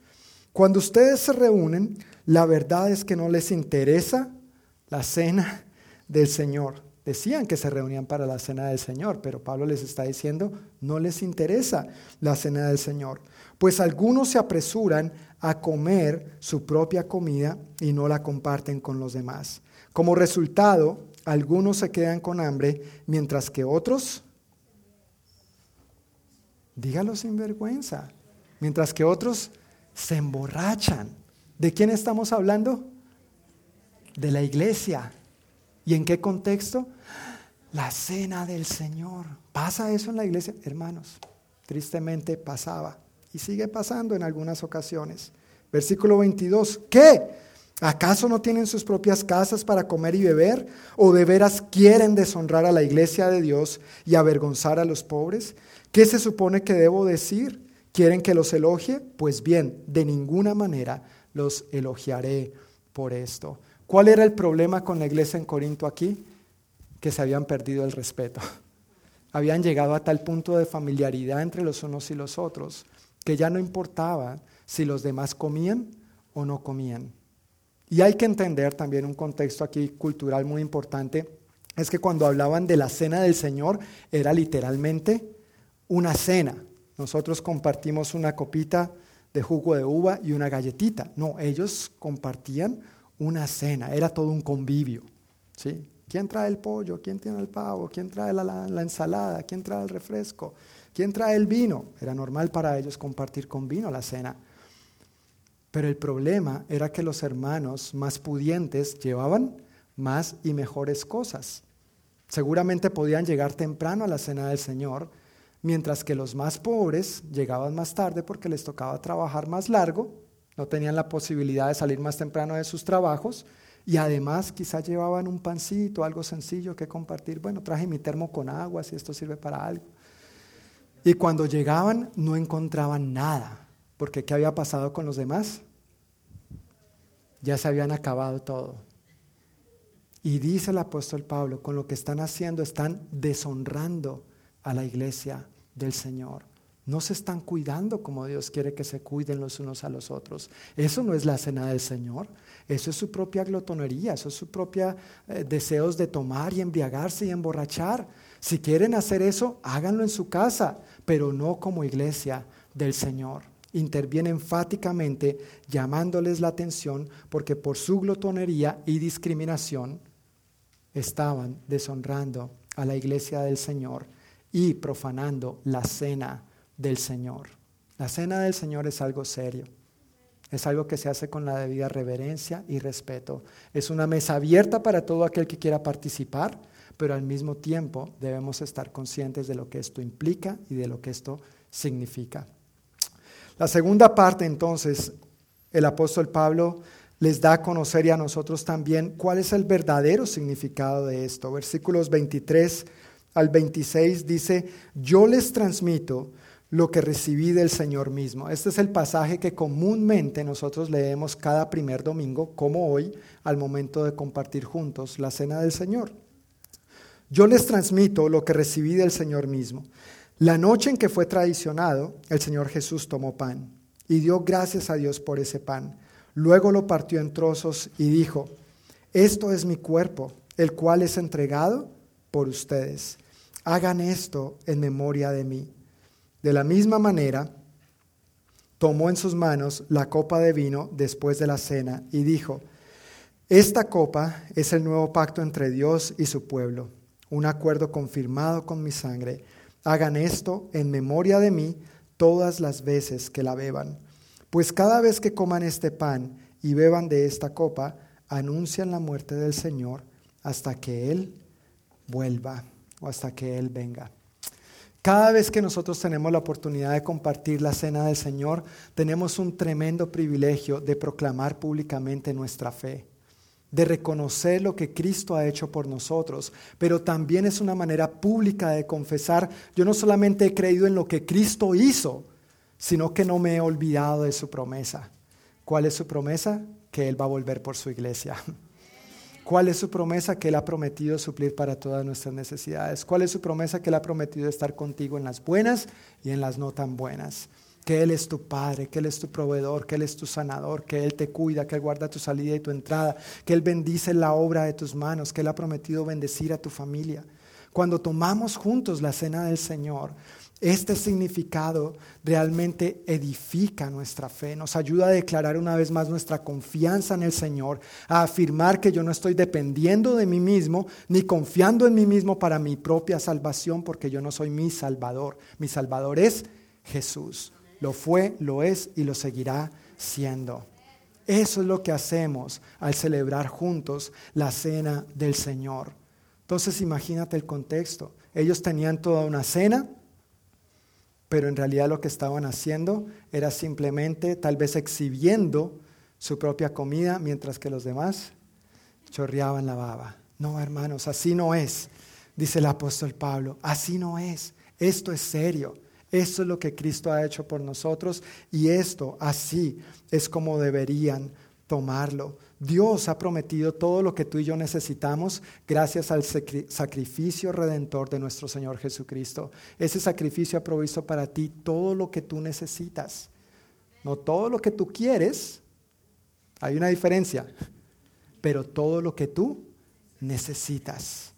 Cuando ustedes se reúnen, la verdad es que no les interesa la cena del Señor. Decían que se reunían para la cena del Señor, pero Pablo les está diciendo, no les interesa la cena del Señor. Pues algunos se apresuran a comer su propia comida y no la comparten con los demás. Como resultado, algunos se quedan con hambre, mientras que otros, dígalo sin vergüenza, mientras que otros se emborrachan. ¿De quién estamos hablando? De la iglesia. ¿Y en qué contexto? La cena del Señor. ¿Pasa eso en la iglesia? Hermanos, tristemente pasaba y sigue pasando en algunas ocasiones. Versículo 22, ¿qué? ¿Acaso no tienen sus propias casas para comer y beber? ¿O de veras quieren deshonrar a la iglesia de Dios y avergonzar a los pobres? ¿Qué se supone que debo decir? ¿Quieren que los elogie? Pues bien, de ninguna manera los elogiaré por esto. ¿Cuál era el problema con la iglesia en Corinto aquí? Que se habían perdido el respeto. (laughs) Habían llegado a tal punto de familiaridad entre los unos y los otros que ya no importaba si los demás comían o no comían. Y hay que entender también un contexto aquí cultural muy importante, es que cuando hablaban de la cena del Señor era literalmente una cena. Nosotros compartimos una copita de jugo de uva y una galletita. No, ellos compartían una cena, era todo un convivio. ¿sí? ¿Quién trae el pollo? ¿Quién tiene el pavo? ¿Quién trae la, la ensalada? ¿Quién trae el refresco? ¿Quién trae el vino? Era normal para ellos compartir con vino la cena. Pero el problema era que los hermanos más pudientes llevaban más y mejores cosas. Seguramente podían llegar temprano a la cena del Señor, mientras que los más pobres llegaban más tarde porque les tocaba trabajar más largo, no tenían la posibilidad de salir más temprano de sus trabajos y además quizás llevaban un pancito, algo sencillo que compartir. Bueno, traje mi termo con agua si esto sirve para algo. Y cuando llegaban no encontraban nada, porque ¿qué había pasado con los demás? Ya se habían acabado todo. Y dice el apóstol Pablo, con lo que están haciendo están deshonrando a la iglesia del Señor. No se están cuidando como Dios quiere que se cuiden los unos a los otros. Eso no es la cena del Señor. Eso es su propia glotonería, eso es su propia eh, deseos de tomar y embriagarse y emborrachar. Si quieren hacer eso, háganlo en su casa, pero no como iglesia del Señor. Interviene enfáticamente llamándoles la atención porque por su glotonería y discriminación estaban deshonrando a la iglesia del Señor y profanando la cena del Señor. La cena del Señor es algo serio. Es algo que se hace con la debida reverencia y respeto. Es una mesa abierta para todo aquel que quiera participar, pero al mismo tiempo debemos estar conscientes de lo que esto implica y de lo que esto significa. La segunda parte entonces, el apóstol Pablo les da a conocer y a nosotros también cuál es el verdadero significado de esto. Versículos 23 al 26 dice, yo les transmito lo que recibí del Señor mismo. Este es el pasaje que comúnmente nosotros leemos cada primer domingo, como hoy, al momento de compartir juntos la cena del Señor. Yo les transmito lo que recibí del Señor mismo. La noche en que fue traicionado, el Señor Jesús tomó pan y dio gracias a Dios por ese pan. Luego lo partió en trozos y dijo, esto es mi cuerpo, el cual es entregado por ustedes. Hagan esto en memoria de mí. De la misma manera, tomó en sus manos la copa de vino después de la cena y dijo, esta copa es el nuevo pacto entre Dios y su pueblo, un acuerdo confirmado con mi sangre. Hagan esto en memoria de mí todas las veces que la beban, pues cada vez que coman este pan y beban de esta copa, anuncian la muerte del Señor hasta que Él vuelva o hasta que Él venga. Cada vez que nosotros tenemos la oportunidad de compartir la cena del Señor, tenemos un tremendo privilegio de proclamar públicamente nuestra fe, de reconocer lo que Cristo ha hecho por nosotros, pero también es una manera pública de confesar, yo no solamente he creído en lo que Cristo hizo, sino que no me he olvidado de su promesa. ¿Cuál es su promesa? Que Él va a volver por su iglesia. ¿Cuál es su promesa que Él ha prometido suplir para todas nuestras necesidades? ¿Cuál es su promesa que Él ha prometido estar contigo en las buenas y en las no tan buenas? Que Él es tu Padre, que Él es tu proveedor, que Él es tu sanador, que Él te cuida, que Él guarda tu salida y tu entrada, que Él bendice la obra de tus manos, que Él ha prometido bendecir a tu familia. Cuando tomamos juntos la cena del Señor, este significado realmente edifica nuestra fe, nos ayuda a declarar una vez más nuestra confianza en el Señor, a afirmar que yo no estoy dependiendo de mí mismo ni confiando en mí mismo para mi propia salvación, porque yo no soy mi Salvador. Mi Salvador es Jesús. Lo fue, lo es y lo seguirá siendo. Eso es lo que hacemos al celebrar juntos la cena del Señor. Entonces imagínate el contexto. Ellos tenían toda una cena pero en realidad lo que estaban haciendo era simplemente tal vez exhibiendo su propia comida mientras que los demás chorreaban la baba. No, hermanos, así no es, dice el apóstol Pablo, así no es. Esto es serio. Esto es lo que Cristo ha hecho por nosotros y esto así es como deberían tomarlo. Dios ha prometido todo lo que tú y yo necesitamos gracias al sacrificio redentor de nuestro Señor Jesucristo. Ese sacrificio ha provisto para ti todo lo que tú necesitas. No todo lo que tú quieres, hay una diferencia, pero todo lo que tú necesitas.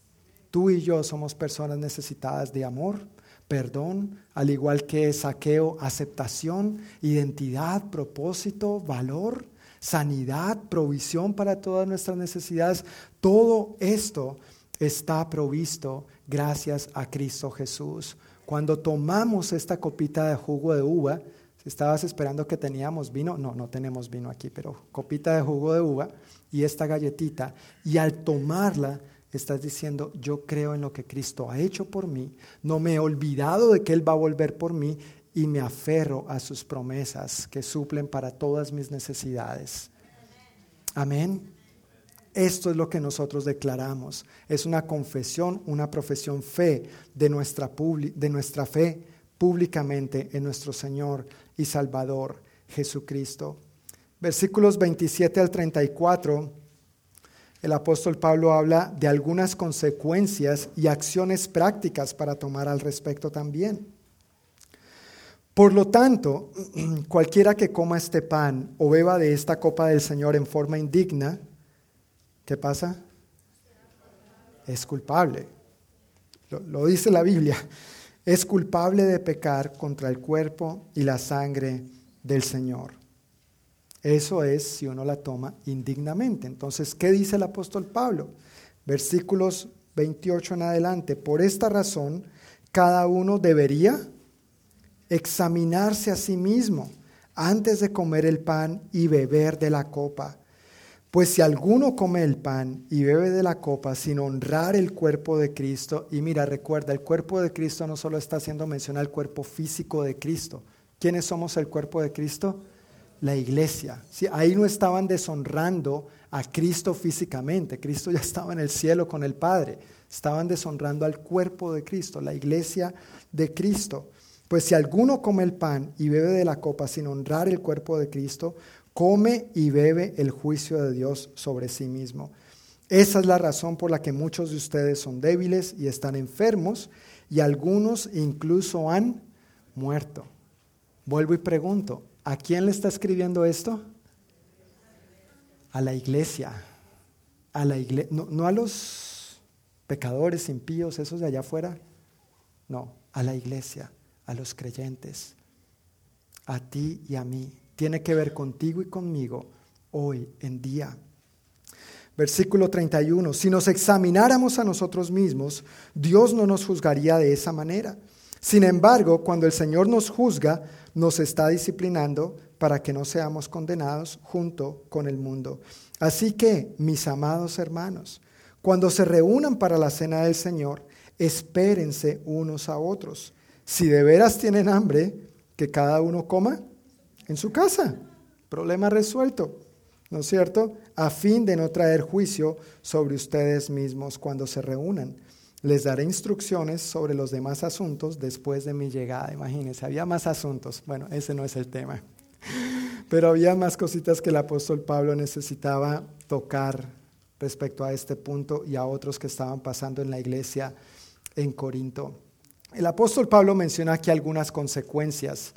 Tú y yo somos personas necesitadas de amor, perdón, al igual que saqueo, aceptación, identidad, propósito, valor sanidad, provisión para todas nuestras necesidades. Todo esto está provisto gracias a Cristo Jesús. Cuando tomamos esta copita de jugo de uva, si estabas esperando que teníamos vino, no, no tenemos vino aquí, pero copita de jugo de uva y esta galletita, y al tomarla, estás diciendo, yo creo en lo que Cristo ha hecho por mí, no me he olvidado de que Él va a volver por mí y me aferro a sus promesas que suplen para todas mis necesidades. Amén. Esto es lo que nosotros declaramos. Es una confesión, una profesión fe de nuestra, de nuestra fe públicamente en nuestro Señor y Salvador Jesucristo. Versículos 27 al 34, el apóstol Pablo habla de algunas consecuencias y acciones prácticas para tomar al respecto también. Por lo tanto, (clears throat) cualquiera que coma este pan o beba de esta copa del Señor en forma indigna, ¿qué pasa? Es culpable. Lo, dice la Biblia. (laughs) Es culpable de pecar contra el cuerpo y la sangre del Señor. Eso es si uno la toma indignamente. Entonces, ¿qué dice el apóstol Pablo? Versículos 28 en adelante. Por esta razón, cada uno debería examinarse a sí mismo antes de comer el pan y beber de la copa. Pues si alguno come el pan y bebe de la copa sin honrar el cuerpo de Cristo, y mira, recuerda, el cuerpo de Cristo no solo está haciendo mención al cuerpo físico de Cristo, ¿Quiénes somos el cuerpo de Cristo? La iglesia. Ahí no estaban deshonrando a Cristo físicamente. Cristo ya estaba en el cielo con el Padre. Estaban deshonrando al cuerpo de Cristo, la iglesia de Cristo. Pues si alguno come el pan y bebe de la copa sin honrar el cuerpo de Cristo, come y bebe el juicio de Dios sobre sí mismo. Esa es la razón por la que muchos de ustedes son débiles y están enfermos y algunos incluso han muerto. Vuelvo y pregunto, ¿a quién le está escribiendo esto? A la iglesia. A la iglesia, no, no a los pecadores, impíos, esos de allá afuera. No, a la iglesia a los creyentes, a ti y a mí. Tiene que ver contigo y conmigo hoy en día. Versículo 31. Si nos examináramos a nosotros mismos, Dios no nos juzgaría de esa manera. Sin embargo, cuando el Señor nos juzga, nos está disciplinando para que no seamos condenados junto con el mundo. Así que, mis amados hermanos, cuando se reúnan para la cena del Señor, espérense unos a otros. Si de veras tienen hambre, que cada uno coma en su casa. Problema resuelto, ¿no es cierto? A fin de no traer juicio sobre ustedes mismos cuando se reúnan. Les daré instrucciones sobre los demás asuntos después de mi llegada. Imagínense, había más asuntos. Bueno, ese no es el tema. Pero había más cositas que el apóstol Pablo necesitaba tocar respecto a este punto y a otros que estaban pasando en la iglesia en Corinto. El apóstol Pablo menciona aquí algunas consecuencias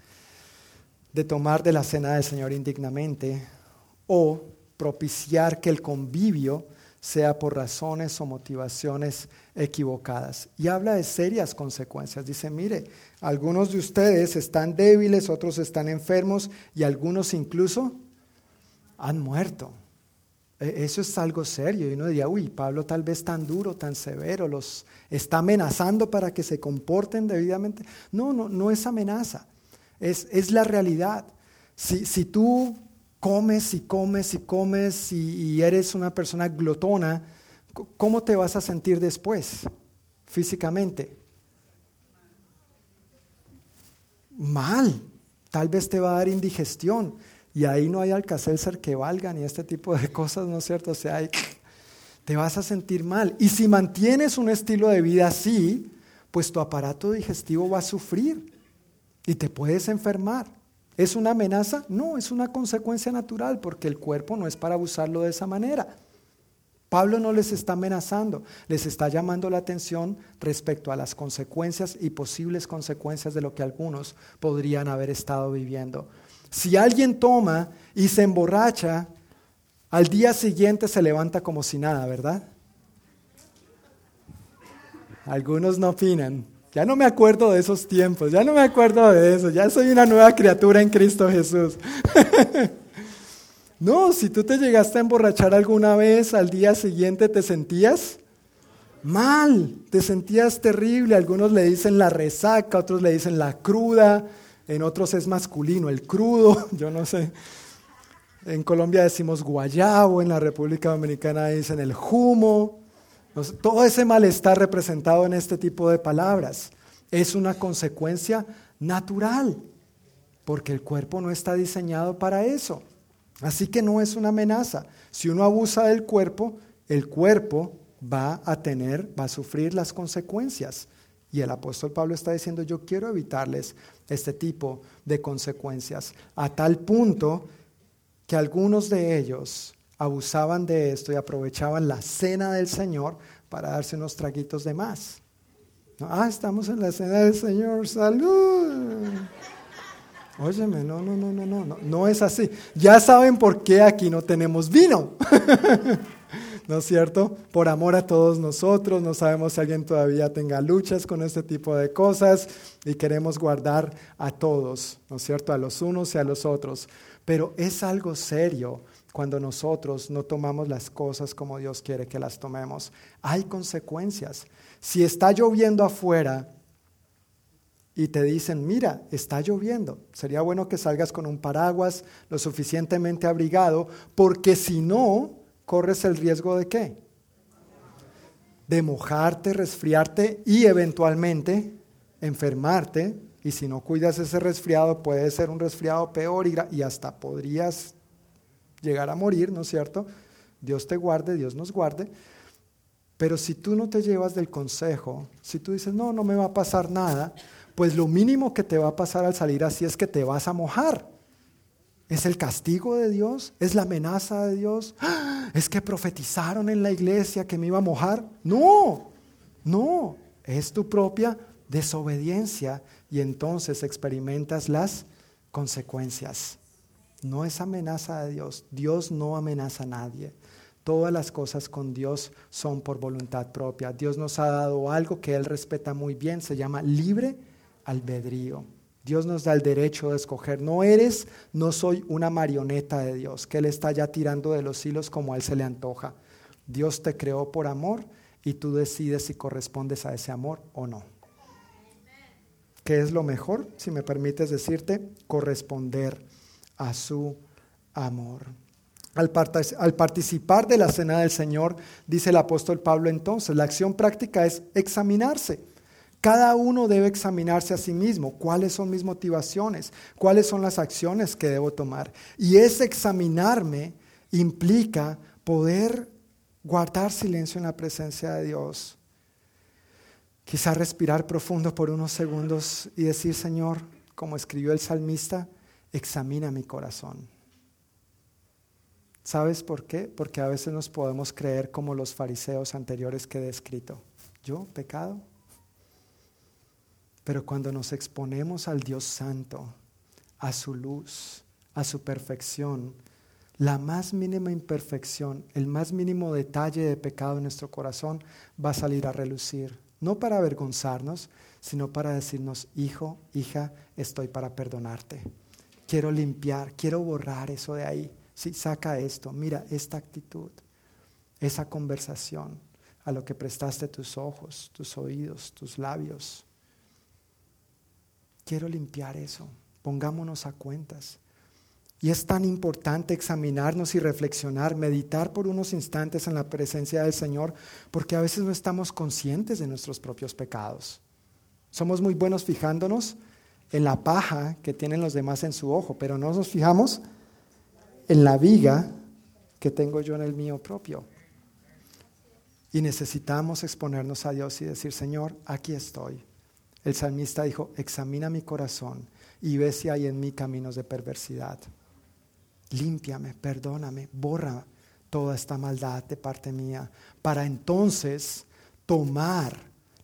de tomar de la cena del Señor indignamente o propiciar que el convivio sea por razones o motivaciones equivocadas. Y habla de serias consecuencias. Dice, mire, algunos de ustedes están débiles, otros están enfermos y algunos incluso han muerto. E, eso es algo serio. Y uno diría, uy, Pablo tal vez tan duro, tan severo, los está amenazando para que se comporten debidamente. No, no, no es amenaza, es, es la realidad. Si, si, tú comes y comes y comes y, eres una persona glotona, ¿cómo te vas a sentir después físicamente? Mal, tal vez te va a dar indigestión y ahí no hay alcacelser que valga ni este tipo de (laughs) cosas, ¿no es cierto? O sea, te vas a sentir mal. Y si mantienes un estilo de vida así, pues tu aparato digestivo va a sufrir y te puedes enfermar. ¿Es una amenaza? No, es una consecuencia natural porque el cuerpo no es para abusarlo de esa manera. Pablo no les está amenazando, les está llamando la atención respecto a las consecuencias y posibles consecuencias de lo que algunos podrían haber estado viviendo. Si alguien toma y se emborracha, al día siguiente se levanta como si nada, ¿verdad? Algunos no opinan. Ya no me acuerdo de esos tiempos, ya no me acuerdo de eso, ya soy una nueva criatura en Cristo Jesús. (laughs) no, si tú te llegaste a emborrachar alguna vez, al día siguiente te sentías mal, te sentías terrible. Algunos le dicen la resaca, otros le dicen la cruda en otros es masculino, el crudo, (laughs) yo no sé. En Colombia decimos guayabo, en la República Dominicana dicen el humo. Todo ese malestar representado en este tipo de palabras es una consecuencia natural, porque el cuerpo no está diseñado para eso. Así que no es una amenaza. Si uno abusa del cuerpo, el cuerpo va a tener, va a sufrir las consecuencias. Y el apóstol Pablo está diciendo, yo quiero evitarles este tipo de consecuencias, a tal punto que algunos de ellos abusaban de esto y aprovechaban la cena del Señor para darse unos traguitos de más. Ah, estamos en la cena del Señor, salud. Óyeme, no, no, no, no, no, no, no es así. Ya saben por qué aquí no tenemos vino. (laughs) ¿no es cierto? Por amor a todos nosotros, no sabemos si alguien todavía tenga luchas con este tipo de cosas y queremos guardar a todos, ¿no es cierto? A los unos y a los otros. Pero es algo serio cuando nosotros no tomamos las cosas como Dios quiere que las tomemos. Hay consecuencias. Si está lloviendo afuera y te dicen, mira, está lloviendo, sería bueno que salgas con un paraguas lo suficientemente abrigado, porque si no, corres el riesgo de qué? De mojarte, resfriarte y eventualmente enfermarte Y si no cuidas ese resfriado, puede ser un resfriado peor y, hasta podrías llegar a morir, ¿no es cierto? Dios te guarde, Dios nos guarde. Pero si tú no te llevas del consejo, si tú dices, no, no me va a pasar nada, pues lo mínimo que te va a pasar al salir así es que te vas a mojar. ¿Es el castigo de Dios? ¿Es la amenaza de Dios? (gasps) ¿Es que profetizaron en la iglesia que me iba a mojar? No, no, es tu propia desobediencia y entonces experimentas las consecuencias. No es amenaza de Dios. Dios no amenaza a nadie. Todas las cosas con Dios son por voluntad propia. Dios nos ha dado algo que Él respeta muy bien, se llama libre albedrío. Dios nos da el derecho de escoger. No eres, no soy una marioneta de Dios, que Él está ya tirando de los hilos como a Él se le antoja. Dios te creó por amor y tú decides si correspondes a ese amor o no. ¿Qué es lo mejor? Si me permites decirte, corresponder a su amor. Al, participar de la cena del Señor, dice el apóstol Pablo entonces, la acción práctica es examinarse. Cada uno debe examinarse a sí mismo, cuáles son mis motivaciones, cuáles son las acciones que debo tomar. Y ese examinarme implica poder guardar silencio en la presencia de Dios. Quizá respirar profundo por unos segundos y decir, Señor, como escribió el salmista, examina mi corazón. ¿Sabes por qué? Porque a veces nos podemos creer como los fariseos anteriores que he descrito. ¿Yo, pecado? Pero cuando nos exponemos al Dios Santo, a su luz, a su perfección, la más mínima imperfección, el más mínimo detalle de pecado en nuestro corazón va a salir a relucir. No para avergonzarnos, sino para decirnos, hijo, hija, estoy para perdonarte. Quiero limpiar, quiero borrar eso de ahí. Sí, saca esto, mira esta actitud, esa conversación a lo que prestaste tus ojos, tus oídos, tus labios. Quiero limpiar eso. Pongámonos a cuentas. Y es tan importante examinarnos y reflexionar, meditar por unos instantes en la presencia del Señor, porque a veces no estamos conscientes de nuestros propios pecados. Somos muy buenos fijándonos en la paja que tienen los demás en su ojo, pero no nos fijamos en la viga que tengo yo en el mío propio. Y necesitamos exponernos a Dios y decir, Señor, aquí estoy. El salmista dijo, examina mi corazón y ve si hay en mí caminos de perversidad. Límpiame, perdóname, borra toda esta maldad de parte mía, para entonces tomar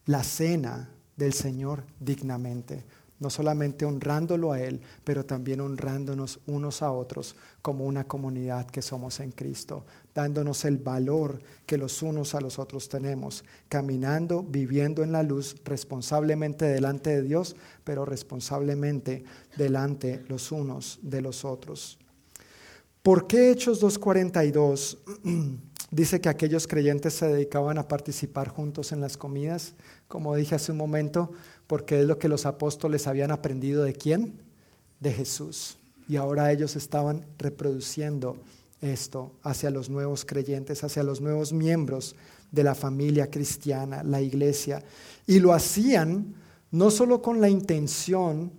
la cena del Señor dignamente no solamente honrándolo a Él, pero también honrándonos unos a otros como una comunidad que somos en Cristo, dándonos el valor que los unos a los otros tenemos, caminando, viviendo en la luz responsablemente delante de Dios, pero responsablemente delante los unos de los otros. ¿Por qué Hechos 2.42 (clears throat) dice que aquellos creyentes se dedicaban a participar juntos en las comidas? Como dije hace un momento, porque es lo que los apóstoles habían aprendido de quién? De Jesús. Y ahora ellos estaban reproduciendo esto hacia los nuevos creyentes, hacia los nuevos miembros de la familia cristiana, la iglesia. Y lo hacían no solo con la intención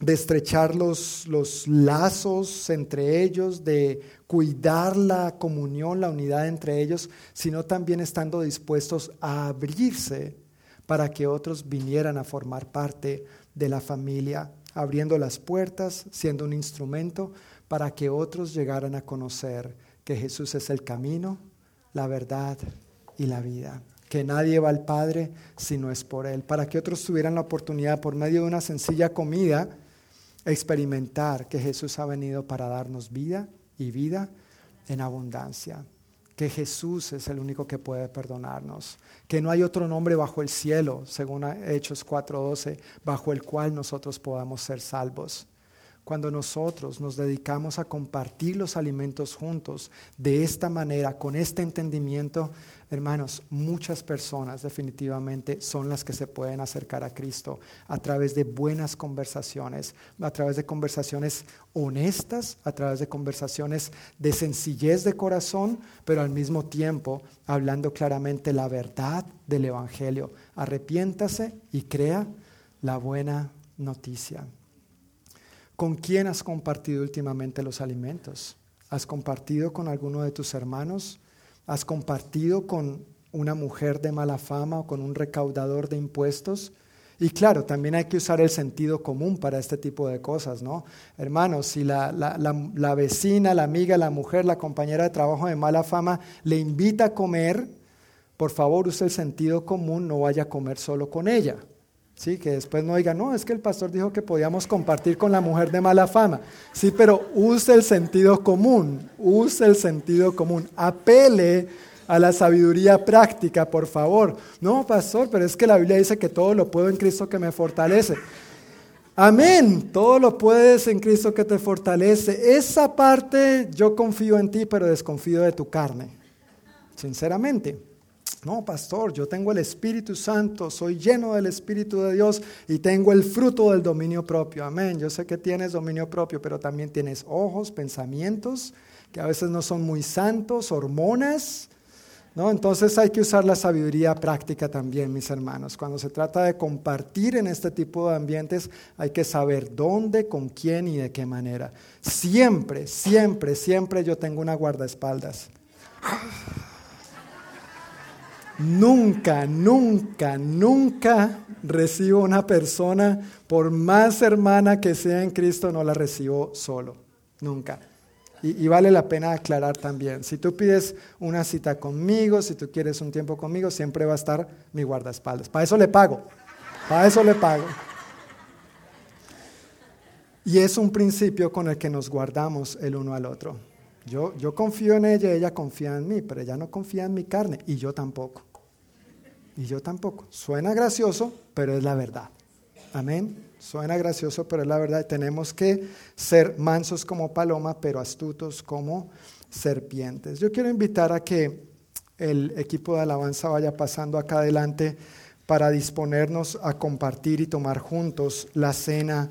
de estrechar los, los, lazos entre ellos, de cuidar la comunión, la unidad entre ellos, sino también estando dispuestos a abrirse para que otros vinieran a formar parte de la familia, abriendo las puertas, siendo un instrumento para que otros llegaran a conocer que Jesús es el camino, la verdad y la vida. Que nadie va al Padre si no es por Él. Para que otros tuvieran la oportunidad, por medio de una sencilla comida, experimentar que Jesús ha venido para darnos vida y vida en abundancia que Jesús es el único que puede perdonarnos, que no hay otro nombre bajo el cielo, según Hechos 4:12, bajo el cual nosotros podamos ser salvos. Cuando nosotros nos dedicamos a compartir los alimentos juntos de esta manera, con este entendimiento, Hermanos, muchas personas definitivamente son las que se pueden acercar a Cristo a través de buenas conversaciones, a través de conversaciones honestas, a través de conversaciones de sencillez de corazón, pero al mismo tiempo hablando claramente la verdad del Evangelio. Arrepiéntase y crea la buena, noticia. ¿Con quién has compartido últimamente los alimentos? ¿Has compartido con alguno de tus hermanos? ¿Has compartido con una mujer de mala fama o con un recaudador de impuestos? Y claro, también hay que usar el sentido común para este tipo de cosas, ¿no? Hermanos, si la, la, vecina, la amiga, la mujer, la compañera de trabajo de mala fama le invita a comer, por favor use el sentido común, no vaya a comer solo con ella. Sí, que después no diga, no, es que el pastor dijo que podíamos compartir con la mujer de mala fama. Sí, pero use el sentido común, use el sentido común, apele a la sabiduría práctica, por favor. No, pastor, pero es que la Biblia dice que todo lo puedo en Cristo que me fortalece. Amén, todo lo puedes en Cristo que te fortalece. Esa parte yo confío en ti, pero desconfío de tu carne, sinceramente. No, pastor, yo tengo el Espíritu Santo, soy lleno del Espíritu de Dios y tengo el fruto del dominio propio. Amén. Yo sé que tienes dominio propio, pero también tienes ojos, pensamientos que a veces no son muy santos, hormonas, entonces hay que usar la sabiduría práctica también, mis hermanos. Cuando se trata de compartir en este tipo de ambientes, hay que saber dónde, con quién y de qué manera. Siempre, siempre, siempre yo tengo una guardaespaldas. Nunca, nunca, nunca recibo una persona, por más hermana que sea en Cristo, no la recibo solo. Nunca. Y, vale la pena aclarar también, si tú pides una cita conmigo, si tú quieres un tiempo conmigo, siempre va a estar mi guardaespaldas. Para eso le pago, para eso le pago. Y es un principio con el que nos guardamos el uno al otro. Yo, yo confío en ella, ella confía en mí, pero ella no confía en mi carne y yo tampoco. Y yo tampoco. Suena gracioso, pero es la verdad. Amén. Suena gracioso, pero es la verdad. Tenemos que ser mansos como paloma, pero astutos como serpientes. Yo quiero invitar a que el equipo de alabanza vaya pasando acá adelante para disponernos a compartir y tomar juntos la cena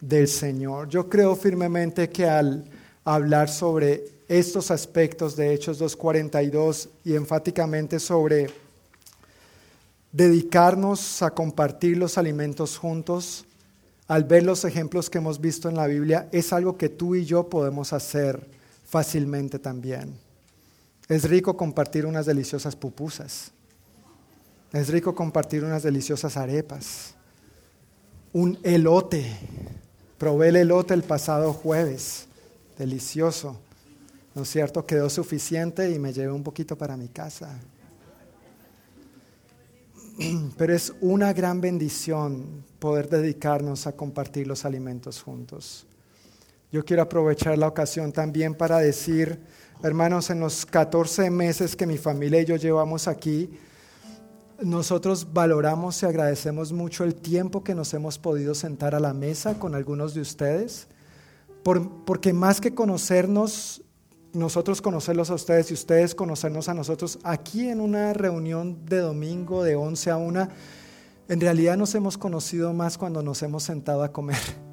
del Señor. Yo creo firmemente que al hablar sobre estos aspectos de Hechos 2.42 y enfáticamente sobre dedicarnos a compartir los alimentos juntos, al ver los ejemplos que hemos visto en la Biblia, es algo que tú y yo podemos hacer fácilmente también. Es rico compartir unas deliciosas pupusas. Es rico compartir unas deliciosas arepas. Un elote. Probé el elote el pasado jueves. Delicioso. ¿No es cierto? Quedó suficiente y me llevé un poquito para mi casa. (clears throat) pero es una gran bendición poder dedicarnos a compartir los alimentos juntos. Yo quiero aprovechar la ocasión también para decir, hermanos, en los 14 meses que mi familia y yo llevamos aquí, nosotros valoramos y agradecemos mucho el tiempo que nos hemos podido sentar a la mesa con algunos de ustedes, porque más que conocernos, nosotros conocerlos a ustedes y ustedes conocernos a nosotros aquí en una reunión de domingo de 11 a 1, en realidad nos hemos conocido más cuando nos hemos sentado a comer. (laughs)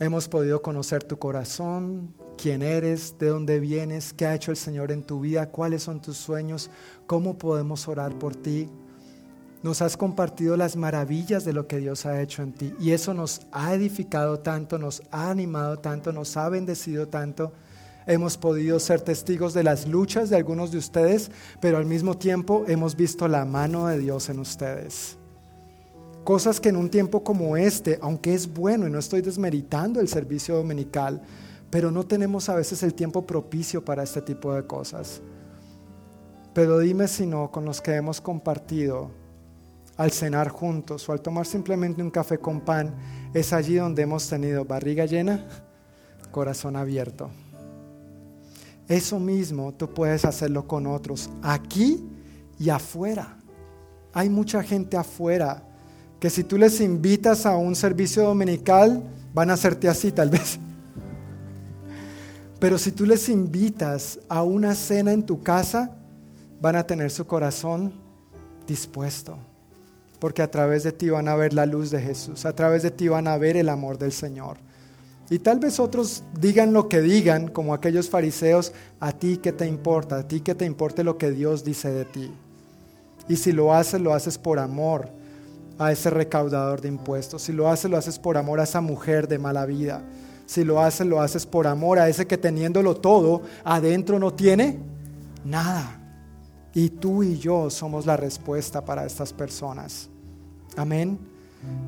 Hemos podido conocer tu corazón, quién eres, de dónde vienes, qué ha hecho el Señor en tu vida, cuáles son tus sueños, cómo podemos orar por ti. Nos has compartido las maravillas de lo que Dios ha hecho en ti y eso nos ha edificado tanto, nos ha animado tanto, nos ha bendecido tanto. Hemos podido ser testigos de las luchas de algunos de ustedes, pero al mismo tiempo hemos visto la mano de Dios en ustedes. Cosas que en un tiempo como este, aunque es bueno y no estoy desmeritando el servicio dominical, pero no tenemos a veces el tiempo propicio para este tipo de cosas. Pero dime si no, con los que hemos compartido, al cenar juntos o al tomar simplemente un café con pan, es allí donde hemos tenido barriga llena, corazón abierto. Eso mismo tú puedes hacerlo con otros, aquí y afuera. Hay mucha gente afuera que si tú les invitas a un servicio dominical, van a hacerte así tal vez. Pero si tú les invitas a una cena en tu casa, van a tener su corazón dispuesto porque a través de ti van a ver la luz de Jesús, a través de ti van a ver el amor del Señor. Y tal vez otros digan lo que digan, como aquellos fariseos, a ti que te importa, a ti que te importe lo que Dios dice de ti. Y si lo haces, lo haces por amor. a ese recaudador de impuestos. Si lo haces, lo haces por amor a esa mujer de mala vida. Si lo haces, lo haces por amor a ese que teniéndolo todo, adentro no tiene nada. Y tú y yo somos la respuesta para estas personas. Amén.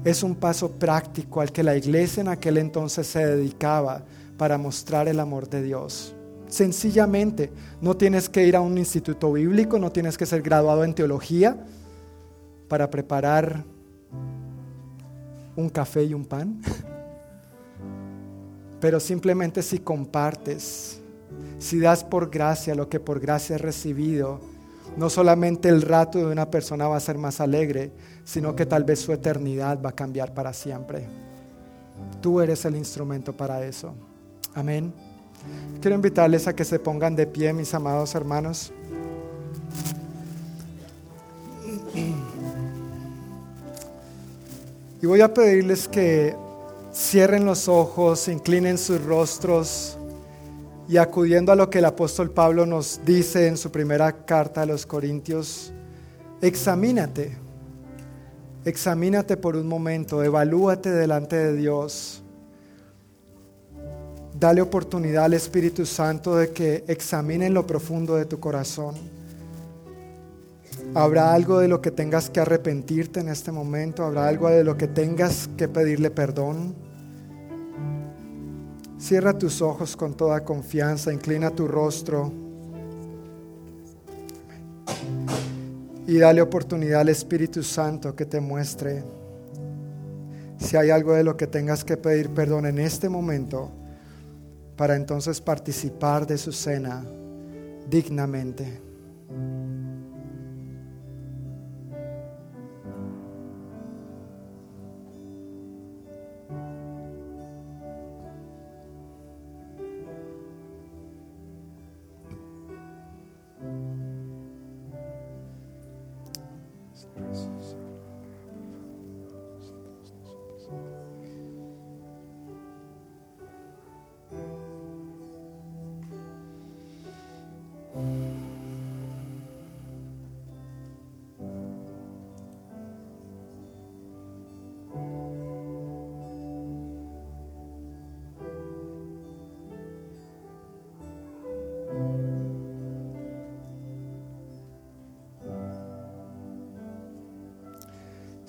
Es un paso práctico al que la iglesia en aquel entonces se dedicaba para mostrar el amor de Dios. Sencillamente, no tienes que ir a un instituto bíblico, no tienes que ser graduado en teología para preparar un café y un pan. (laughs) Pero simplemente si compartes, si das por gracia lo que por gracia has recibido, no solamente el rato de una persona va a ser más alegre, sino que tal vez su eternidad va a cambiar para siempre. Tú eres el instrumento para eso. Amén. Quiero invitarles a que se pongan de pie, mis amados hermanos. Y voy a pedirles que cierren los ojos, inclinen sus rostros y acudiendo a lo que el apóstol Pablo nos dice en su primera carta a los Corintios, examínate, examínate por un momento, evalúate delante de Dios. Dale oportunidad al Espíritu Santo de que examine en lo profundo de tu corazón. Habrá algo de lo que tengas que arrepentirte en este momento, habrá algo de lo que tengas que pedirle perdón. Cierra tus ojos con toda confianza, inclina tu rostro y dale oportunidad al Espíritu Santo que te muestre si hay algo de lo que tengas que pedir perdón en este momento para entonces participar de su cena dignamente.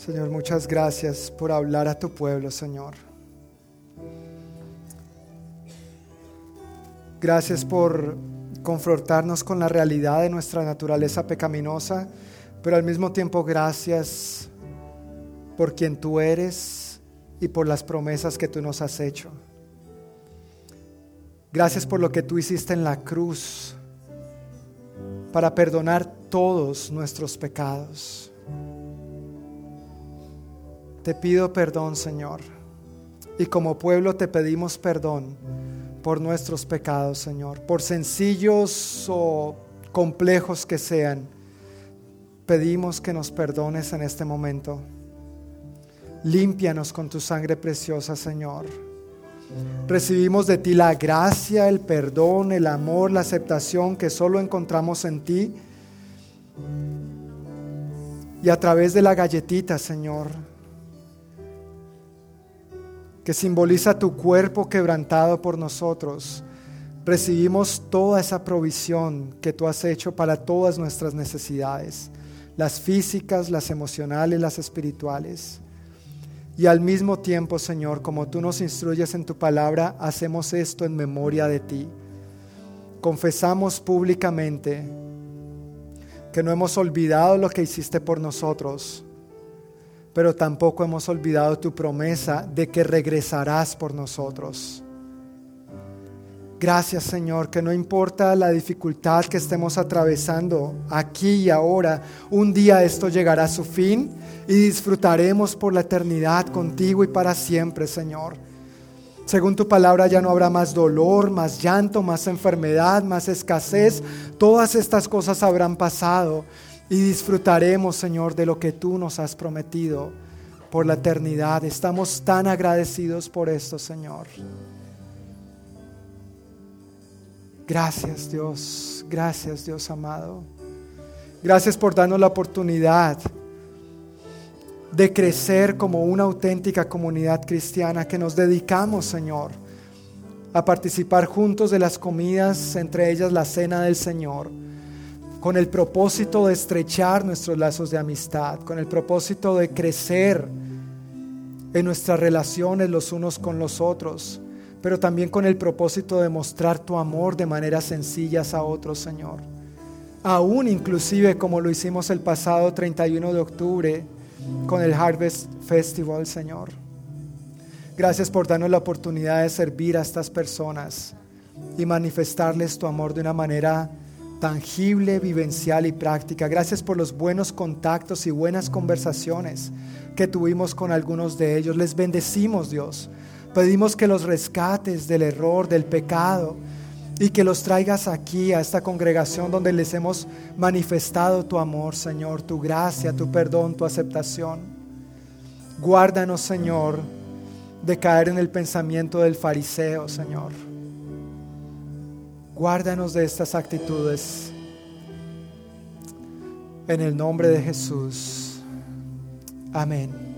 Señor, muchas gracias por hablar a tu pueblo, Señor. Gracias por confrontarnos con la realidad de nuestra naturaleza pecaminosa, pero al mismo tiempo gracias por quien tú eres y por las promesas que tú nos has hecho. Gracias por lo que tú hiciste en la cruz para perdonar todos nuestros pecados. Te pido perdón, Señor. Y como pueblo te pedimos perdón por nuestros pecados, Señor. Por sencillos o complejos que sean, pedimos que nos perdones en este momento. Límpianos con tu sangre preciosa, Señor. Recibimos de ti la gracia, el perdón, el amor, la aceptación que solo encontramos en ti. Y a través de la galletita, Señor, que simboliza tu cuerpo quebrantado por nosotros, recibimos toda esa provisión que tú has hecho para todas nuestras necesidades, las físicas, las emocionales, las espirituales. Y al mismo tiempo, Señor, como tú nos instruyes en tu palabra, hacemos esto en memoria de ti. Confesamos públicamente que no hemos olvidado lo que hiciste por nosotros pero tampoco hemos olvidado tu promesa de que regresarás por nosotros. Gracias Señor, que no importa la dificultad que estemos atravesando aquí y ahora, un día esto llegará a su fin y disfrutaremos por la eternidad contigo y para siempre, Señor. Según tu palabra ya no habrá más dolor, más llanto, más enfermedad, más escasez. Todas estas cosas habrán pasado y disfrutaremos, Señor, de lo que tú nos has prometido por la eternidad. Estamos tan agradecidos por esto, Señor. Gracias, Dios. Gracias, Dios amado. Gracias por darnos la oportunidad de crecer como una auténtica comunidad cristiana, que nos dedicamos, Señor, a participar juntos de las comidas, entre ellas la cena del Señor, con el propósito de estrechar nuestros lazos de amistad, con el propósito de crecer en nuestras relaciones los unos con los otros, pero también con el propósito de mostrar tu amor de maneras sencillas a otros, Señor. Aún inclusive como lo hicimos el pasado 31 de octubre con el Harvest Festival, Señor. Gracias por darnos la oportunidad de servir a estas personas y manifestarles tu amor de una manera tangible, vivencial y práctica. Gracias por los buenos contactos y buenas conversaciones que tuvimos con algunos de ellos. Les bendecimos, Dios. Pedimos que los rescates del error, del pecado, y que los traigas aquí a esta congregación donde les hemos manifestado tu amor, Señor, tu gracia, tu perdón, tu aceptación. Guárdanos, Señor, de caer en el pensamiento del fariseo, Señor. Guárdanos de estas actitudes. En el nombre de Jesús. Amén.